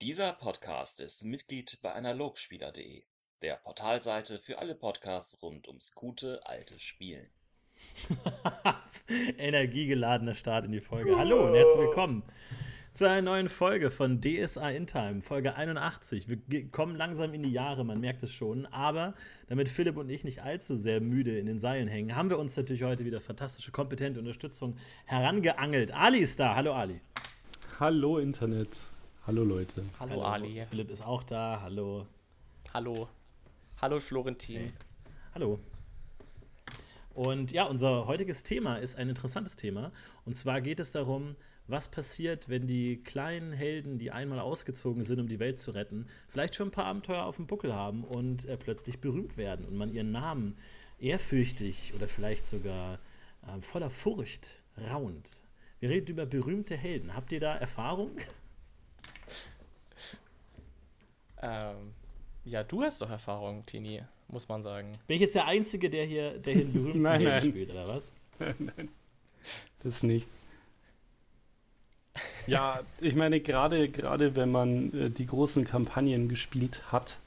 Dieser Podcast ist Mitglied bei Analogspieler.de, der Portalseite für alle Podcasts rund ums gute alte Spielen. Energiegeladener Start in die Folge. Hallo und herzlich willkommen zu einer neuen Folge von DSA in Time, Folge 81. Wir kommen langsam in die Jahre, man merkt es schon. Aber damit Philipp und ich nicht allzu sehr müde in den Seilen hängen, haben wir uns natürlich heute wieder fantastische, kompetente Unterstützung herangeangelt. Ali ist da. Hallo Ali. Hallo Internet. Hallo Leute. Hallo, Hallo Ali. Philipp ist auch da. Hallo. Hallo. Hallo Florentin. Hey. Hallo. Und ja, unser heutiges Thema ist ein interessantes Thema. Und zwar geht es darum, was passiert, wenn die kleinen Helden, die einmal ausgezogen sind, um die Welt zu retten, vielleicht schon ein paar Abenteuer auf dem Buckel haben und äh, plötzlich berühmt werden und man ihren Namen ehrfürchtig oder vielleicht sogar äh, voller Furcht raunt. Wir reden über berühmte Helden. Habt ihr da Erfahrung? Ähm, ja, du hast doch Erfahrung, Tini, muss man sagen. Bin ich jetzt der Einzige, der hier, der hier einen berühmten nein, Helden nein. spielt, oder was? nein, das nicht. Ja, ich meine, gerade gerade wenn man äh, die großen Kampagnen gespielt hat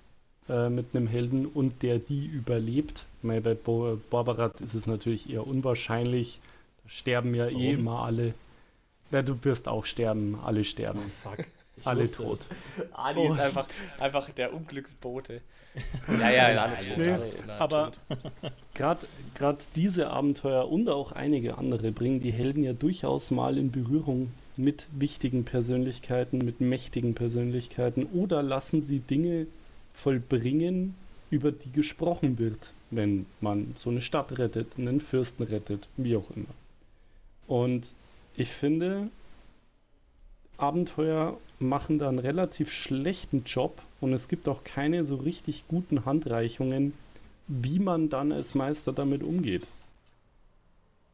äh, mit einem Helden und der die überlebt, meine, bei Bo Borbarat ist es natürlich eher unwahrscheinlich. Da sterben ja eh Warum? eh immer alle. Ja, du wirst auch sterben, alle sterben. Oh, fuck. Ich alle tot. es. Ali Oh. ist einfach, einfach der Unglücksbote. ja, ja, alle tot. Nee, alle, alle aber-. Gerade diese Abenteuer und auch einige andere bringen die Helden ja durchaus mal in Berührung mit wichtigen Persönlichkeiten, mit mächtigen Persönlichkeiten oder lassen sie Dinge vollbringen, über die gesprochen wird, wenn man so eine Stadt rettet, einen Fürsten rettet, wie auch immer. Und ich finde, Abenteuer machen da einen relativ schlechten Job und es gibt auch keine so richtig guten Handreichungen, wie man dann als Meister damit umgeht.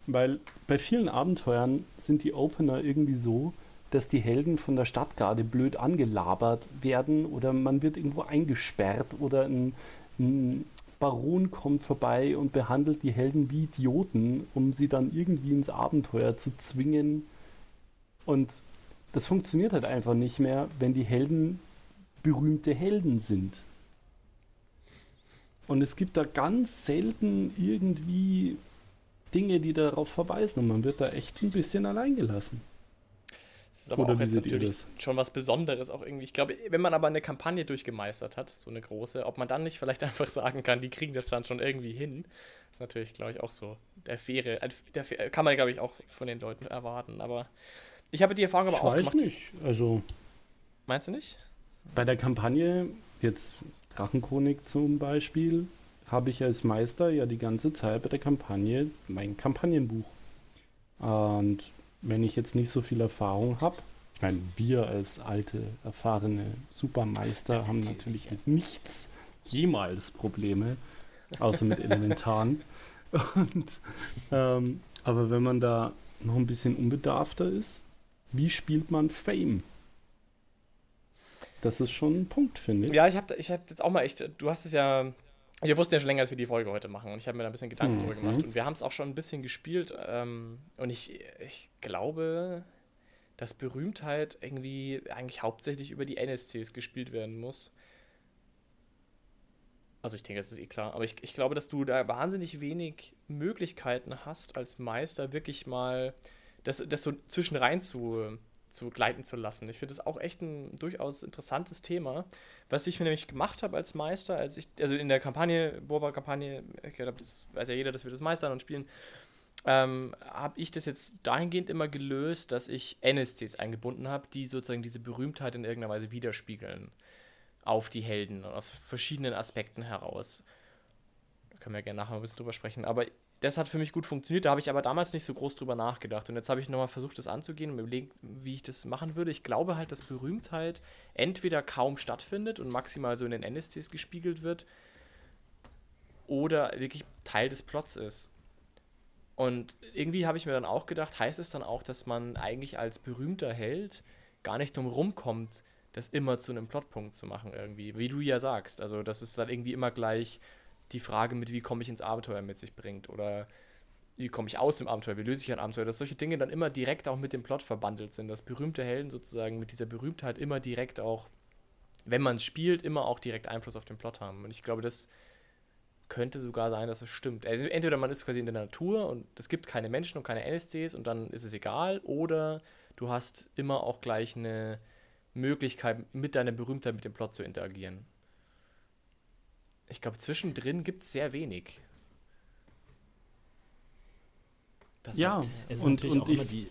Weil bei vielen Abenteuern sind die Opener irgendwie so, dass die Helden von der Stadtgarde blöd angelabert werden oder man wird irgendwo eingesperrt oder ein, ein Baron kommt vorbei und behandelt die Helden wie Idioten, um sie dann irgendwie ins Abenteuer zu zwingen. Und das funktioniert halt einfach nicht mehr, wenn die Helden berühmte Helden sind. Und es gibt da ganz selten irgendwie Dinge, die darauf verweisen und man wird da echt ein bisschen allein gelassen. Das ist aber Oder auch jetzt natürlich schon was Besonderes auch irgendwie. Ich glaube, wenn man aber eine Kampagne durchgemeistert hat, so eine große, ob man dann nicht vielleicht einfach sagen kann, die kriegen das dann schon irgendwie hin, ist natürlich, glaube ich, auch so der faire, äh, der, faire- kann man, glaube ich, auch von den Leuten erwarten. Aber ich habe die Erfahrung aber ich auch weiß gemacht. nicht. Also Meinst du nicht? bei der Kampagne, jetzt Drachenchronik zum Beispiel, habe ich als Meister ja die ganze Zeit bei der Kampagne mein Kampagnenbuch. Und wenn ich jetzt nicht so viel Erfahrung habe, ich meine, wir als alte, erfahrene Supermeister haben natürlich mit nichts jemals Probleme, außer mit Elementaren. Und, ähm, aber wenn man da noch ein bisschen unbedarfter ist, wie spielt man Fame? Das ist schon ein Punkt, finde ich. Ja, ich habe ich hab jetzt auch mal echt, du hast es ja, wir wussten ja schon länger, dass wir die Folge heute machen und ich habe mir da ein bisschen Gedanken Mhm. drüber gemacht und wir haben es auch schon ein bisschen gespielt ähm, und ich, ich glaube, dass Berühmtheit irgendwie eigentlich hauptsächlich über die NSCs gespielt werden muss. Also ich denke, das ist eh klar, aber ich, ich glaube, dass du da wahnsinnig wenig Möglichkeiten hast, als Meister wirklich mal das, das so zwischen rein zu, zu gleiten zu lassen. Ich finde das auch echt ein durchaus interessantes Thema. Was ich mir nämlich gemacht habe als Meister, als ich, also in der Kampagne, Boba-Kampagne, ich glaube, das weiß ja jeder, dass wir das meistern und spielen, ähm, habe ich das jetzt dahingehend immer gelöst, dass ich NSCs eingebunden habe, die sozusagen diese Berühmtheit in irgendeiner Weise widerspiegeln auf die Helden aus verschiedenen Aspekten heraus. Da können wir gerne nachher ein bisschen drüber sprechen. Aber das hat für mich gut funktioniert. Da habe ich aber damals nicht so groß drüber nachgedacht. Und jetzt habe ich nochmal versucht, das anzugehen und überlegt, wie ich das machen würde. Ich glaube halt, dass Berühmtheit entweder kaum stattfindet und maximal so in den NSCs gespiegelt wird oder wirklich Teil des Plots ist. Und irgendwie habe ich mir dann auch gedacht, heißt es dann auch, dass man eigentlich als berühmter Held gar nicht drum rumkommt, das immer zu einem Plotpunkt zu machen irgendwie, wie du ja sagst. Also, dass es dann irgendwie immer gleich die Frage mit, wie komme ich ins Abenteuer mit sich bringt oder wie komme ich aus dem Abenteuer, wie löse ich ein Abenteuer, dass solche Dinge dann immer direkt auch mit dem Plot verbandelt sind, dass berühmte Helden sozusagen mit dieser Berühmtheit immer direkt auch wenn man es spielt, immer auch direkt Einfluss auf den Plot haben. Und ich glaube, das könnte sogar sein, dass es stimmt. Also entweder man ist quasi in der Natur und es gibt keine Menschen und keine NSCs und dann ist es egal, oder du hast immer auch gleich eine Möglichkeit, mit deiner Berühmtheit mit dem Plot zu interagieren. Ich glaube, zwischendrin gibt es sehr wenig. Das ja, es ist und, natürlich und auch immer die.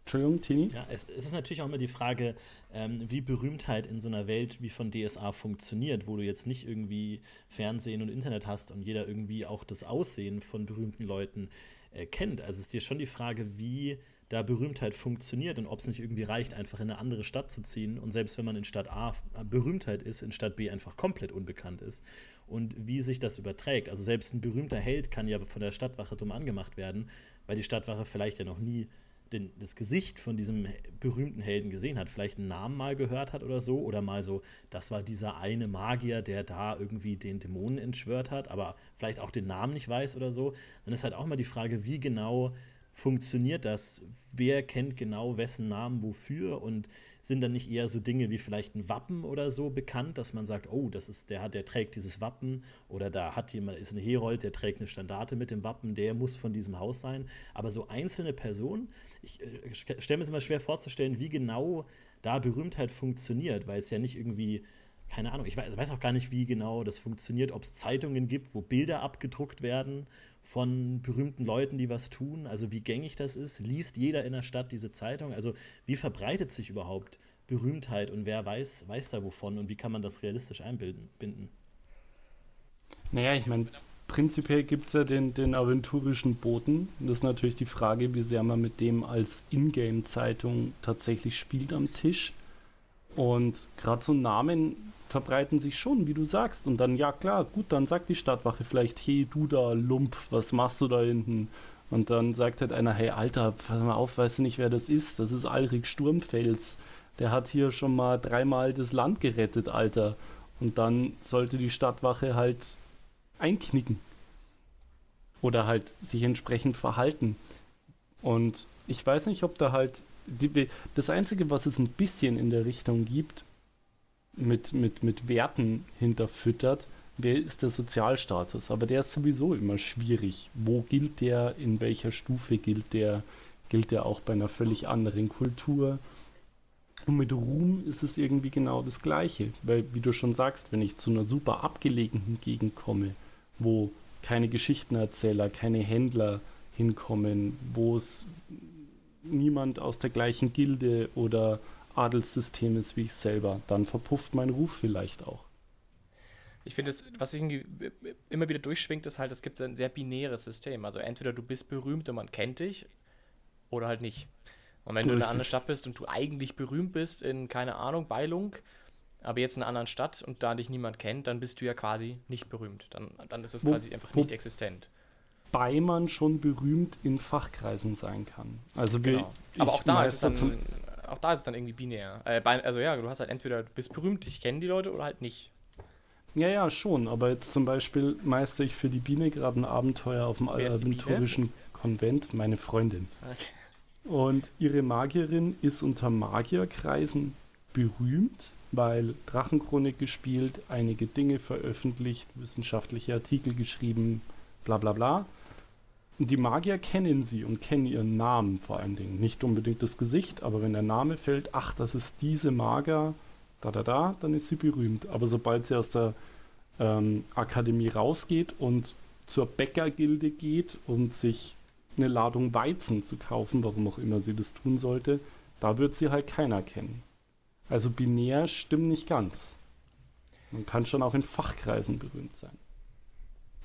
Entschuldigung, Tini? Ja, es, es, ist natürlich auch immer die Frage, ähm, wie Berühmtheit in so einer Welt wie von DSA funktioniert, wo du jetzt nicht irgendwie Fernsehen und Internet hast und jeder irgendwie auch das Aussehen von berühmten Leuten äh, kennt. Also ist dir schon die Frage, wie da Berühmtheit funktioniert und ob es nicht irgendwie reicht, einfach in eine andere Stadt zu ziehen und selbst wenn man in Stadt A Berühmtheit ist, in Stadt B einfach komplett unbekannt ist und wie sich das überträgt. Also selbst ein berühmter Held kann ja von der Stadtwache dumm angemacht werden, weil die Stadtwache vielleicht ja noch nie den, das Gesicht von diesem berühmten Helden gesehen hat, vielleicht einen Namen mal gehört hat oder so, oder mal so, das war dieser eine Magier, der da irgendwie den Dämonen entschwört hat, aber vielleicht auch den Namen nicht weiß oder so, dann ist halt auch mal die Frage, wie genau funktioniert das? Wer kennt genau wessen Namen wofür und sind dann nicht eher so Dinge wie vielleicht ein Wappen oder so bekannt, dass man sagt, oh, das ist der hat, der trägt dieses Wappen oder da hat jemand ist ein Herold, der trägt eine Standarte mit dem Wappen, der muss von diesem Haus sein. Aber so einzelne Personen, ich äh, stelle mir es immer schwer vorzustellen, wie genau da Berühmtheit funktioniert, weil es ja nicht irgendwie keine Ahnung, ich weiß, weiß auch gar nicht, wie genau das funktioniert, ob es Zeitungen gibt, wo Bilder abgedruckt werden von berühmten Leuten, die was tun, also wie gängig das ist. Liest jeder in der Stadt diese Zeitung? Also wie verbreitet sich überhaupt Berühmtheit und wer weiß, weiß da wovon und wie kann man das realistisch einbinden? Naja, ich meine, prinzipiell gibt es ja den, den aventurischen Boten. Das ist natürlich die Frage, wie sehr man mit dem als Ingame-Zeitung tatsächlich spielt am Tisch. Und gerade so Namen verbreiten sich schon, wie du sagst. Und dann, ja klar, gut, dann sagt die Stadtwache vielleicht, hey, du da, Lump, was machst du da hinten? Und dann sagt halt einer, hey, Alter, pass mal auf, weißt du nicht, wer das ist? Das ist Alrik Sturmfels. Der hat hier schon mal dreimal das Land gerettet, Alter. Und dann sollte die Stadtwache halt einknicken. Oder halt sich entsprechend verhalten. Und ich weiß nicht, ob da halt. Die, das Einzige, was es ein bisschen in der Richtung gibt, mit, mit, mit Werten hinterfüttert, wer ist der Sozialstatus. Aber der ist sowieso immer schwierig. Wo gilt der, in welcher Stufe gilt der, gilt der auch bei einer völlig anderen Kultur. Und mit Ruhm ist es irgendwie genau das Gleiche. Weil, wie du schon sagst, wenn ich zu einer super abgelegenen Gegend komme, wo keine Geschichtenerzähler, keine Händler hinkommen, wo es niemand aus der gleichen Gilde oder Adelssystem ist wie ich selber, dann verpufft mein Ruf vielleicht auch. Ich finde, was irgendwie immer wieder durchschwingt, ist halt, es gibt ein sehr binäres System. Also entweder du bist berühmt und man kennt dich oder halt nicht. Und wenn Richtig. du in einer anderen Stadt bist und du eigentlich berühmt bist in, keine Ahnung, Beilung, aber jetzt in einer anderen Stadt und da dich niemand kennt, dann bist du ja quasi nicht berühmt. Dann, dann ist es quasi einfach nicht existent. Wobei man schon berühmt in Fachkreisen sein kann. Also genau. Aber auch da ist es dann auch da ist es dann irgendwie binär. Äh, also ja, du hast halt entweder du bist berühmt, ich kenne die Leute oder halt nicht. Ja, ja, schon. Aber jetzt zum Beispiel meister ich für die Biene gerade ein Abenteuer auf dem aventurischen Konvent, meine Freundin. Okay. Und ihre Magierin ist unter Magierkreisen berühmt, weil Drachenchronik gespielt, einige Dinge veröffentlicht, wissenschaftliche Artikel geschrieben, bla bla bla. Die Magier kennen sie und kennen ihren Namen vor allen Dingen. Nicht unbedingt das Gesicht, aber wenn der Name fällt, ach, das ist diese Magier, da da da, dann ist sie berühmt. Aber sobald sie aus der ähm, Akademie rausgeht und zur Bäckergilde geht und sich eine Ladung Weizen zu kaufen, warum auch immer sie das tun sollte, da wird sie halt keiner kennen. Also binär stimmt nicht ganz. Man kann schon auch in Fachkreisen berühmt sein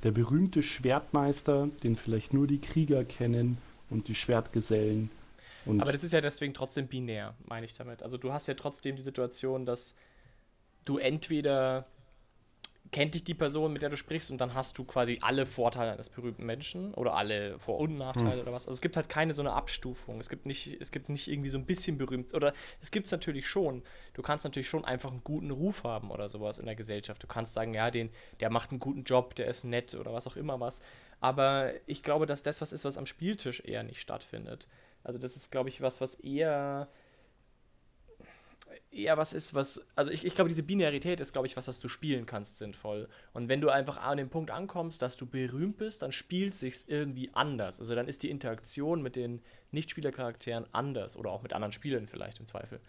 der berühmte Schwertmeister, den vielleicht nur die Krieger kennen und die Schwertgesellen. Und Aber das ist ja deswegen trotzdem binär, meine ich damit. Also du hast ja trotzdem die Situation, dass du entweder kennt dich die Person, mit der du sprichst, und dann hast du quasi alle Vorteile eines berühmten Menschen oder alle Vor- und Nachteile hm. oder was. Also es gibt halt keine so eine Abstufung. Es gibt nicht, es gibt nicht irgendwie so ein bisschen berühmt. Oder es gibt es natürlich schon. Du kannst natürlich schon einfach einen guten Ruf haben oder sowas in der Gesellschaft. Du kannst sagen, ja, den, der macht einen guten Job, der ist nett oder was auch immer was. Aber ich glaube, dass das was ist, was am Spieltisch eher nicht stattfindet. Also das ist, glaube ich, was, was eher eher was ist, was, also ich, ich glaube, diese Binarität ist, glaube ich, was, was du spielen kannst, sinnvoll. Und wenn du einfach an dem Punkt ankommst, dass du berühmt bist, dann spielt sich's irgendwie anders. Also dann ist die Interaktion mit den Nichtspielercharakteren anders oder auch mit anderen Spielern vielleicht im Zweifel.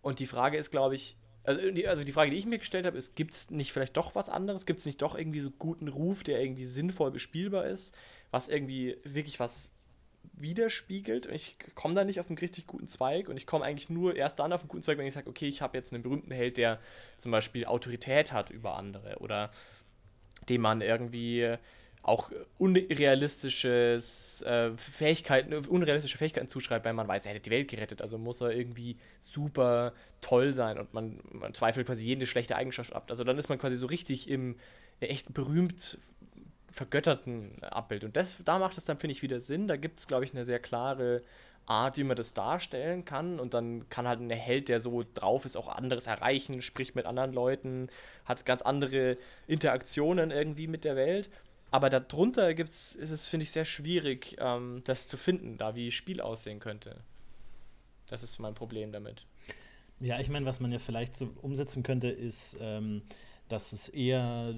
Und die Frage ist, glaube ich, also die, also die Frage, die ich mir gestellt habe, ist, gibt es nicht vielleicht doch was anderes? Gibt es nicht doch irgendwie so guten Ruf, der irgendwie sinnvoll bespielbar ist, was irgendwie wirklich was widerspiegelt. Ich komme da nicht auf einen richtig guten Zweig und ich komme eigentlich nur erst dann auf einen guten Zweig, wenn ich sage, okay, ich habe jetzt einen berühmten Held, der zum Beispiel Autorität hat über andere oder dem man irgendwie auch unrealistisches äh, Fähigkeiten, unrealistische Fähigkeiten zuschreibt, weil man weiß, er hätte die Welt gerettet, also muss er irgendwie super toll sein und man, man zweifelt quasi jede schlechte Eigenschaft ab. Also dann ist man quasi so richtig im echt berühmt vergötterten Abbild. Und das, da macht es dann, finde ich, wieder Sinn. Da gibt es, glaube ich, eine sehr klare Art, wie man das darstellen kann. Und dann kann halt ein Held, der so drauf ist, auch anderes erreichen, spricht mit anderen Leuten, hat ganz andere Interaktionen irgendwie mit der Welt. Aber darunter gibt's, ist es, finde ich, sehr schwierig, ähm, das zu finden, da wie Spiel aussehen könnte. Das ist mein Problem damit. Ja, ich meine, was man ja vielleicht so umsetzen könnte, ist, ähm, dass es eher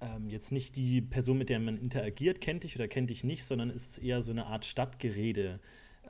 ähm, jetzt nicht die Person, mit der man interagiert, kennt dich oder kennt dich nicht, sondern ist es eher so eine Art Stadtgerede.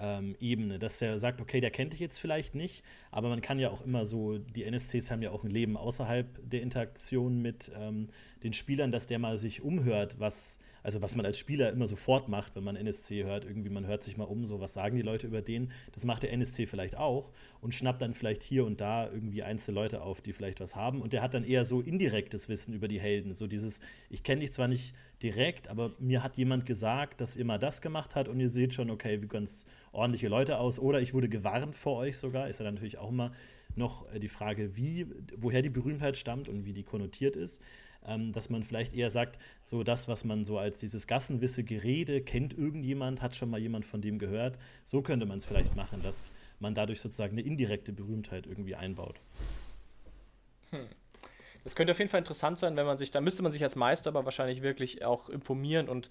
Ähm, Ebene, dass er sagt, okay, der kennt dich jetzt vielleicht nicht, aber man kann ja auch immer so, die NSCs haben ja auch ein Leben außerhalb der Interaktion mit ähm, den Spielern, dass der mal sich umhört, was, also was man als Spieler immer sofort macht, wenn man NSC hört, irgendwie man hört sich mal um, so was sagen die Leute über den, das macht der NSC vielleicht auch und schnappt dann vielleicht hier und da irgendwie einzelne Leute auf, die vielleicht was haben und der hat dann eher so indirektes Wissen über die Helden, so dieses, ich kenne dich zwar nicht direkt, aber mir hat jemand gesagt, dass ihr mal das gemacht hat und ihr seht schon, okay, wie ganz ordentliche Leute aus oder ich wurde gewarnt vor euch sogar, ist ja natürlich auch immer noch äh, die Frage, wie, woher die Berühmtheit stammt und wie die konnotiert ist ähm, dass man vielleicht eher sagt, so das, was man so als dieses gassenwisse Gerede kennt irgendjemand, hat schon mal jemand von dem gehört. So könnte man es vielleicht machen, dass man dadurch sozusagen eine indirekte Berühmtheit irgendwie einbaut. Hm. Das könnte auf jeden Fall interessant sein, wenn man sich, da müsste man sich als Meister aber wahrscheinlich wirklich auch informieren und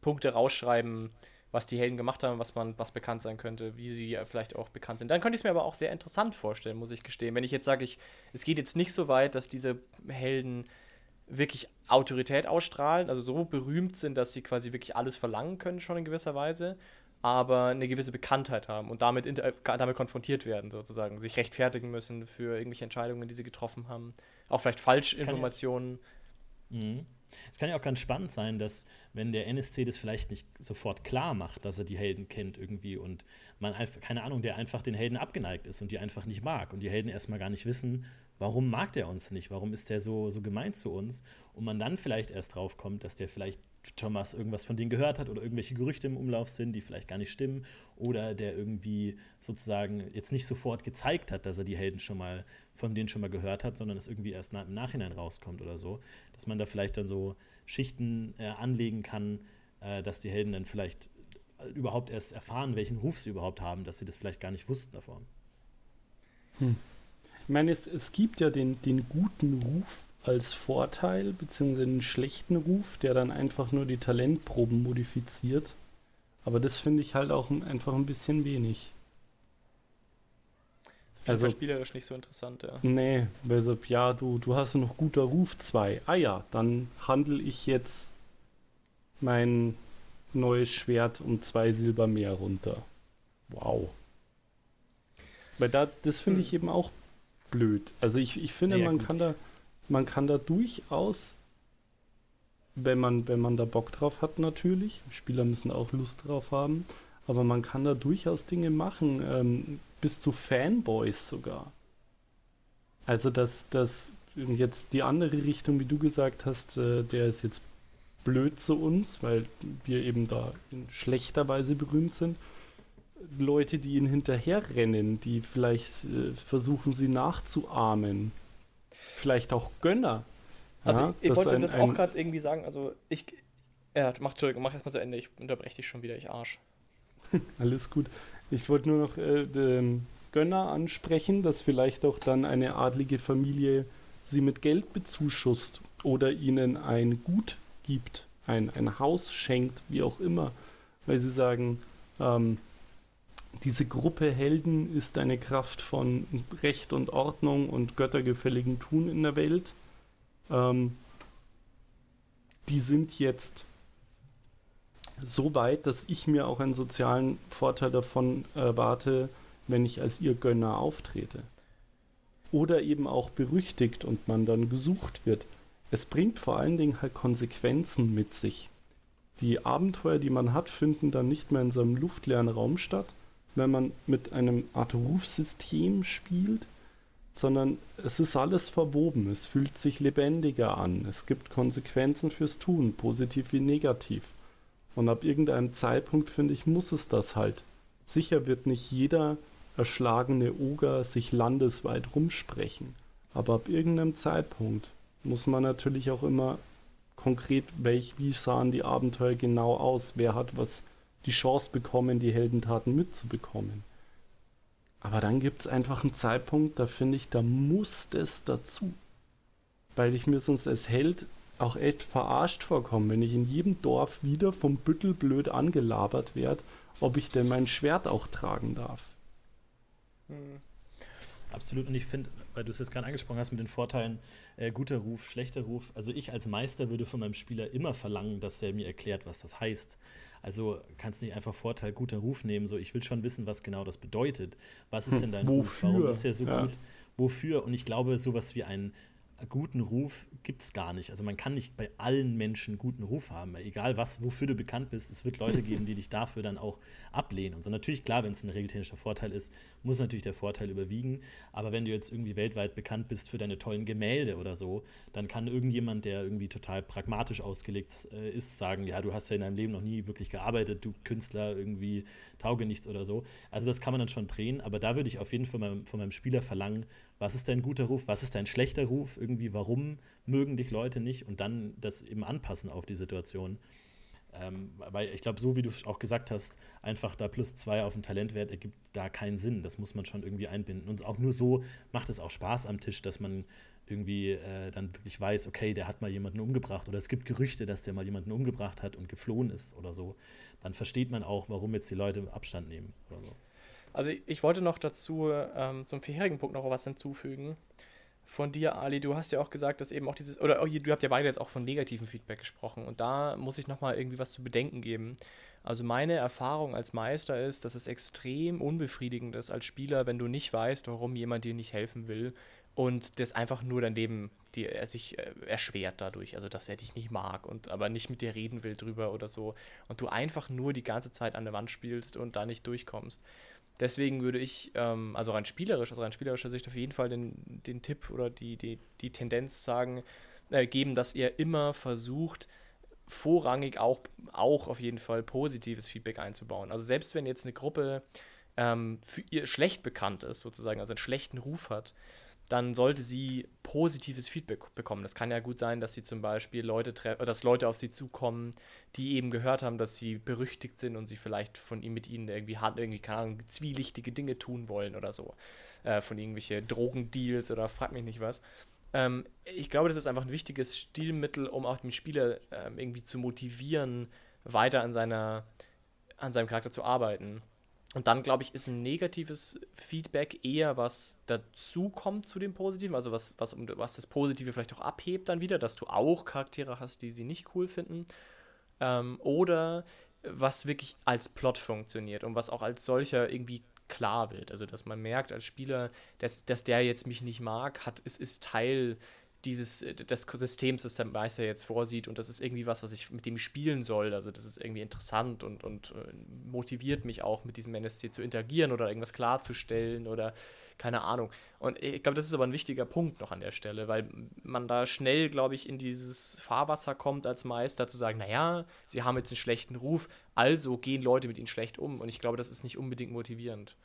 Punkte rausschreiben, was die Helden gemacht haben, was man, was bekannt sein könnte, wie sie vielleicht auch bekannt sind. Dann könnte ich es mir aber auch sehr interessant vorstellen, muss ich gestehen. Wenn ich jetzt sage, ich, es geht jetzt nicht so weit, dass diese Helden wirklich Autorität ausstrahlen, also so berühmt sind, dass sie quasi wirklich alles verlangen können, schon in gewisser Weise, aber eine gewisse Bekanntheit haben und damit, damit konfrontiert werden, sozusagen, sich rechtfertigen müssen für irgendwelche Entscheidungen, die sie getroffen haben, auch vielleicht Falschinformationen. Mhm. es kann ja auch ganz spannend sein, dass wenn der NSC das vielleicht nicht sofort klar macht, dass er die Helden kennt irgendwie und man einfach, keine Ahnung, der einfach den Helden abgeneigt ist und die einfach nicht mag und die Helden erstmal gar nicht wissen, warum mag der uns nicht? Warum ist der so, so gemein zu uns? Und man dann vielleicht erst drauf kommt, dass der vielleicht Thomas irgendwas von denen gehört hat oder irgendwelche Gerüchte im Umlauf sind, die vielleicht gar nicht stimmen, oder der irgendwie sozusagen jetzt nicht sofort gezeigt hat, dass er die Helden schon mal von denen schon mal gehört hat, sondern es irgendwie erst im Nachhinein rauskommt oder so, dass man da vielleicht dann so Schichten äh, anlegen kann, äh, dass die Helden dann vielleicht äh, überhaupt erst erfahren, welchen Ruf sie überhaupt haben, dass sie das vielleicht gar nicht wussten davon. Hm. Ich meine, es, es gibt ja den, den guten Ruf als Vorteil, beziehungsweise einen schlechten Ruf, der dann einfach nur die Talentproben modifiziert. Aber das finde ich halt auch einfach ein bisschen wenig. Also spielerisch nicht so interessant, ja. Nee, also, ja, du, du hast noch guter Ruf 2. Ah ja, dann handle ich jetzt mein neues Schwert um zwei Silber mehr runter. Wow. Weil da, das finde ich hm. eben auch blöd. Also ich, ich finde, ja, man kann da, man kann da durchaus, wenn man, wenn man da Bock drauf hat, natürlich. Spieler müssen auch Lust drauf haben, aber man kann da durchaus Dinge machen, ähm, bis zu Fanboys sogar. Also dass das jetzt die andere Richtung, wie du gesagt hast, äh, der ist jetzt blöd zu uns, weil wir eben da in schlechter Weise berühmt sind. Leute, die ihn hinterherrennen, die vielleicht äh, versuchen, sie nachzuahmen. Vielleicht auch Gönner. Also ja, ich wollte ein, das auch gerade irgendwie sagen, also ich. Ja, mach, Entschuldigung, mach erstmal zu Ende, ich unterbreche dich schon wieder, ich Arsch. Alles gut. Ich wollte nur noch äh, den Gönner ansprechen, dass vielleicht auch dann eine adlige Familie sie mit Geld bezuschusst oder ihnen ein Gut gibt, ein, ein Haus schenkt, wie auch immer, weil sie sagen, ähm, diese Gruppe Helden ist eine Kraft von Recht und Ordnung und göttergefälligem Tun in der Welt. Ähm, die sind jetzt so weit, dass ich mir auch einen sozialen Vorteil davon erwarte, wenn ich als ihr Gönner auftrete. Oder eben auch berüchtigt und man dann gesucht wird. Es bringt vor allen Dingen halt Konsequenzen mit sich. Die Abenteuer, die man hat, finden dann nicht mehr in so einem luftleeren Raum statt, wenn man mit einem Art Rufsystem spielt, sondern es ist alles verwoben, es fühlt sich lebendiger an, es gibt Konsequenzen fürs Tun, positiv wie negativ. Und ab irgendeinem Zeitpunkt, finde ich, muss es das halt. Sicher wird nicht jeder erschlagene Oger sich landesweit rumsprechen, aber ab irgendeinem Zeitpunkt muss man natürlich auch immer konkret, welch, wie sahen die Abenteuer genau aus, wer hat was die Chance bekommen, die Heldentaten mitzubekommen. Aber dann gibt es einfach einen Zeitpunkt, da finde ich, da muss es dazu. Weil ich mir sonst als Held auch echt verarscht vorkomme, wenn ich in jedem Dorf wieder vom Büttel blöd angelabert werde, ob ich denn mein Schwert auch tragen darf. Hm. Absolut. Und ich finde, weil du es jetzt gerade angesprochen hast mit den Vorteilen, äh, guter Ruf, schlechter Ruf. Also ich als Meister würde von meinem Spieler immer verlangen, dass er mir erklärt, was das heißt. Also kannst du nicht einfach Vorteil guter Ruf nehmen. So, ich will schon wissen, was genau das bedeutet. Was ist denn dein? Ruf? Warum ist er so Ja. gut? Wofür? Und ich glaube, sowas wie ein guten Ruf gibt es gar nicht. Also man kann nicht bei allen Menschen guten Ruf haben. Egal was, wofür du bekannt bist, es wird Leute geben, die dich dafür dann auch ablehnen. Und so natürlich, klar, wenn es ein regeltechnischer Vorteil ist, muss natürlich der Vorteil überwiegen. Aber wenn du jetzt irgendwie weltweit bekannt bist für deine tollen Gemälde oder so, dann kann irgendjemand, der irgendwie total pragmatisch ausgelegt äh, ist, sagen, ja, du hast ja in deinem Leben noch nie wirklich gearbeitet, du Künstler, irgendwie tauge nichts oder so. Also das kann man dann schon drehen, aber da würde ich auf jeden Fall von meinem, von meinem Spieler verlangen, was ist dein guter Ruf, was ist dein schlechter Ruf, irgendwie, warum mögen dich Leute nicht und dann das eben anpassen auf die Situation. Ähm, weil ich glaube, so wie du auch gesagt hast, einfach da plus zwei auf den Talentwert ergibt da keinen Sinn. Das muss man schon irgendwie einbinden. Und auch nur so macht es auch Spaß am Tisch, dass man irgendwie äh, dann wirklich weiß, okay, der hat mal jemanden umgebracht oder es gibt Gerüchte, dass der mal jemanden umgebracht hat und geflohen ist oder so. Dann versteht man auch, warum jetzt die Leute Abstand nehmen oder so. Also ich, wollte noch dazu ähm, zum vorherigen Punkt noch was hinzufügen. Von dir, Ali, du hast ja auch gesagt, dass eben auch dieses, oder oh, du habt ja beide jetzt auch von negativem Feedback gesprochen und da muss ich nochmal irgendwie was zu bedenken geben. Also meine Erfahrung als Meister ist, dass es extrem unbefriedigend ist als Spieler, wenn du nicht weißt, warum jemand dir nicht helfen will und das einfach nur dein Leben dir er sich äh, erschwert dadurch, also dass er dich nicht mag und aber nicht mit dir reden will drüber oder so und du einfach nur die ganze Zeit an der Wand spielst und da nicht durchkommst. Deswegen würde ich, ähm, also rein spielerisch, aus rein spielerischer Sicht auf jeden Fall den, den Tipp oder die, die, die Tendenz sagen, äh, geben, dass ihr immer versucht, vorrangig auch, auch auf jeden Fall positives Feedback einzubauen. Also selbst wenn jetzt eine Gruppe ähm, für ihr schlecht bekannt ist, sozusagen, also einen schlechten Ruf hat, dann sollte sie positives Feedback bekommen. Das kann ja gut sein, dass sie zum Beispiel Leute treffen, dass Leute auf sie zukommen, die eben gehört haben, dass sie berüchtigt sind und sie vielleicht von ihm mit ihnen irgendwie hart, irgendwie, keine Ahnung, zwielichtige Dinge tun wollen oder so. Äh, von irgendwelche Drogendeals oder frag mich nicht was. Ähm, ich glaube, das ist einfach ein wichtiges Stilmittel, um auch den Spieler ähm, irgendwie zu motivieren, weiter an seiner, an seinem Charakter zu arbeiten. Und dann, glaube ich, ist ein negatives Feedback eher was dazu kommt zu dem Positiven, also was, was, was das Positive vielleicht auch abhebt dann wieder, dass du auch Charaktere hast, die sie nicht cool finden. Ähm, oder was wirklich als Plot funktioniert und was auch als solcher irgendwie klar wird. Also, dass man merkt als Spieler, dass, dass der jetzt mich nicht mag, hat, ist, ist Teil dieses des Systems, das der Meister jetzt vorsieht und das ist irgendwie was, was ich mit dem spielen soll. Also das ist irgendwie interessant und, und äh, motiviert mich auch mit diesem NSC zu interagieren oder irgendwas klarzustellen oder keine Ahnung. Und ich glaube, das ist aber ein wichtiger Punkt noch an der Stelle, weil man da schnell, glaube ich, in dieses Fahrwasser kommt als Meister zu sagen, naja, sie haben jetzt einen schlechten Ruf, also gehen Leute mit ihnen schlecht um. Und ich glaube, das ist nicht unbedingt motivierend.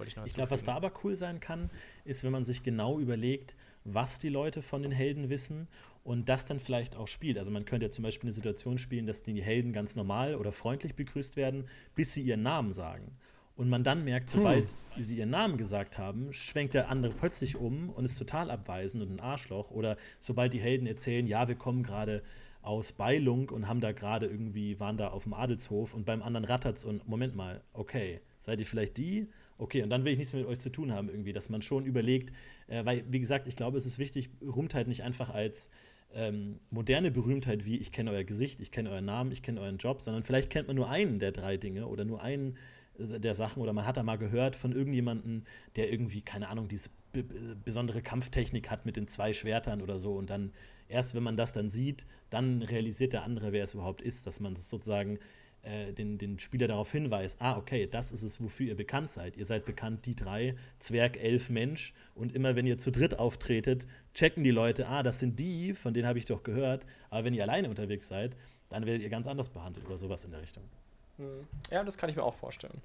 Ich, ich glaube, was da aber cool sein kann, ist, wenn man sich genau überlegt, was die Leute von den Helden wissen und das dann vielleicht auch spielt. Also man könnte ja zum Beispiel eine Situation spielen, dass die Helden ganz normal oder freundlich begrüßt werden, bis sie ihren Namen sagen. Und man dann merkt, sobald hm. sie ihren Namen gesagt haben, schwenkt der andere plötzlich um und ist total abweisend und ein Arschloch. Oder sobald die Helden erzählen, ja, wir kommen gerade aus Beilung und haben da gerade irgendwie, waren da auf dem Adelshof und beim anderen rattert's und Moment mal, okay, seid ihr vielleicht die? Okay, und dann will ich nichts mehr mit euch zu tun haben, irgendwie, dass man schon überlegt, äh, weil, wie gesagt, ich glaube, es ist wichtig, Berühmtheit nicht einfach als ähm, moderne Berühmtheit wie ich kenne euer Gesicht, ich kenne euren Namen, ich kenne euren Job, sondern vielleicht kennt man nur einen der drei Dinge oder nur einen äh, der Sachen oder man hat da mal gehört von irgendjemandem, der irgendwie, keine Ahnung, diese besondere Kampftechnik hat mit den zwei Schwertern oder so und dann erst wenn man das dann sieht, dann realisiert der andere, wer es überhaupt ist, dass man es sozusagen äh, den, den Spieler darauf hinweist, ah, okay, das ist es, wofür ihr bekannt seid. Ihr seid bekannt, die drei, Zwerg, Elf, Mensch. Und immer wenn ihr zu dritt auftretet, checken die Leute, ah, das sind die, von denen habe ich doch gehört. Aber wenn ihr alleine unterwegs seid, dann werdet ihr ganz anders behandelt oder sowas in der Richtung. Hm. Ja, das kann ich mir auch vorstellen.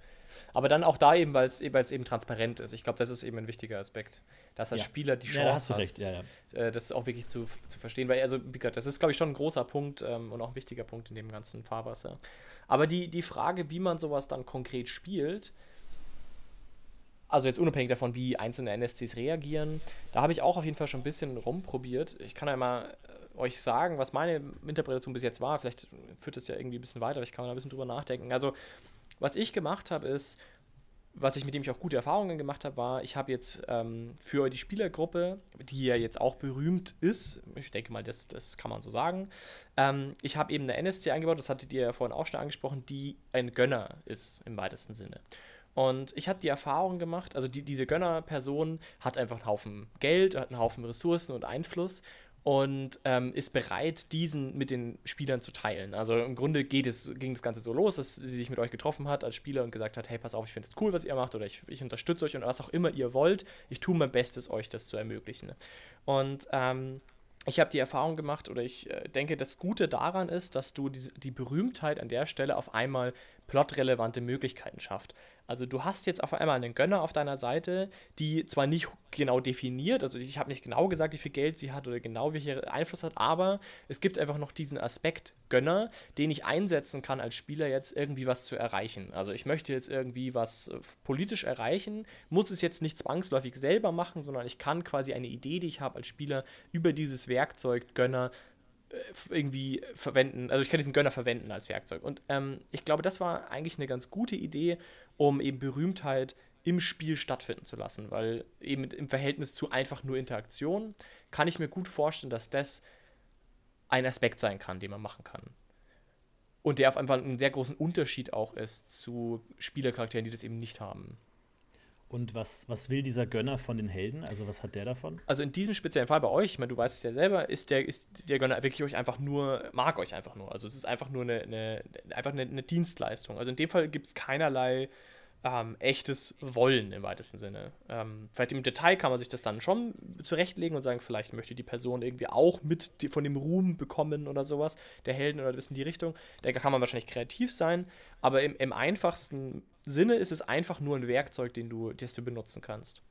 Aber dann auch da eben, weil es eben transparent ist. Ich glaube, das ist eben ein wichtiger Aspekt, dass als ja. Spieler die Chance ja, hast, recht. Ja, äh, das auch wirklich zu, zu verstehen. Weil, also, wie gesagt, das ist, glaube ich, schon ein großer Punkt ähm, und auch ein wichtiger Punkt in dem ganzen Fahrwasser. Aber die, die Frage, wie man sowas dann konkret spielt, also jetzt unabhängig davon, wie einzelne NSCs reagieren, da habe ich auch auf jeden Fall schon ein bisschen rumprobiert. Ich kann ja mal euch sagen, was meine Interpretation bis jetzt war. Vielleicht führt es ja irgendwie ein bisschen weiter, ich kann mal ein bisschen drüber nachdenken. Also, was ich gemacht habe, ist, was ich mit dem ich auch gute Erfahrungen gemacht habe, war, ich habe jetzt ähm, für die Spielergruppe, die ja jetzt auch berühmt ist, ich denke mal, das, das kann man so sagen, ähm, ich habe eben eine NSC eingebaut, das hattet ihr ja vorhin auch schon angesprochen, die ein Gönner ist im weitesten Sinne. Und ich habe die Erfahrung gemacht, also die, diese Gönner-Person hat einfach einen Haufen Geld, hat einen Haufen Ressourcen und Einfluss und ähm, ist bereit, diesen mit den Spielern zu teilen. Also im Grunde geht es, ging das Ganze so los, dass sie sich mit euch getroffen hat als Spieler und gesagt hat, hey, pass auf, ich finde es cool, was ihr macht oder ich, ich unterstütze euch und was auch immer ihr wollt, ich tue mein Bestes, euch das zu ermöglichen. Und ähm, ich habe die Erfahrung gemacht oder ich äh, denke, das Gute daran ist, dass du die, die Berühmtheit an der Stelle auf einmal plotrelevante Möglichkeiten schafft. Also du hast jetzt auf einmal einen Gönner auf deiner Seite, die zwar nicht genau definiert, also ich habe nicht genau gesagt, wie viel Geld sie hat oder genau welchen Einfluss hat, aber es gibt einfach noch diesen Aspekt Gönner, den ich einsetzen kann als Spieler jetzt irgendwie was zu erreichen. Also ich möchte jetzt irgendwie was äh, politisch erreichen, muss es jetzt nicht zwangsläufig selber machen, sondern ich kann quasi eine Idee, die ich habe als Spieler, über dieses Werkzeug Gönner äh, irgendwie verwenden, also ich kann diesen Gönner verwenden als Werkzeug. Und ähm, ich glaube, das war eigentlich eine ganz gute Idee, um eben Berühmtheit im Spiel stattfinden zu lassen, weil eben im Verhältnis zu einfach nur Interaktion kann ich mir gut vorstellen, dass das ein Aspekt sein kann, den man machen kann. Und der auf einfach einen sehr großen Unterschied auch ist zu Spielercharakteren, die das eben nicht haben. Und was, was will dieser Gönner von den Helden? Also was hat der davon? Also in diesem speziellen Fall bei euch, ich meine, du weißt es ja selber, ist der, ist der Gönner wirklich euch einfach nur, mag euch einfach nur. Also es ist einfach nur eine, eine einfach eine, eine Dienstleistung. Also in dem Fall gibt es keinerlei ähm, echtes Wollen im weitesten Sinne. Ähm, vielleicht im Detail kann man sich das dann schon zurechtlegen und sagen, vielleicht möchte die Person irgendwie auch mit von dem Ruhm bekommen oder sowas, der Helden oder das in die Richtung. Da kann man wahrscheinlich kreativ sein, aber im, im einfachsten Sinne ist es einfach nur ein Werkzeug, den du, das du benutzen kannst.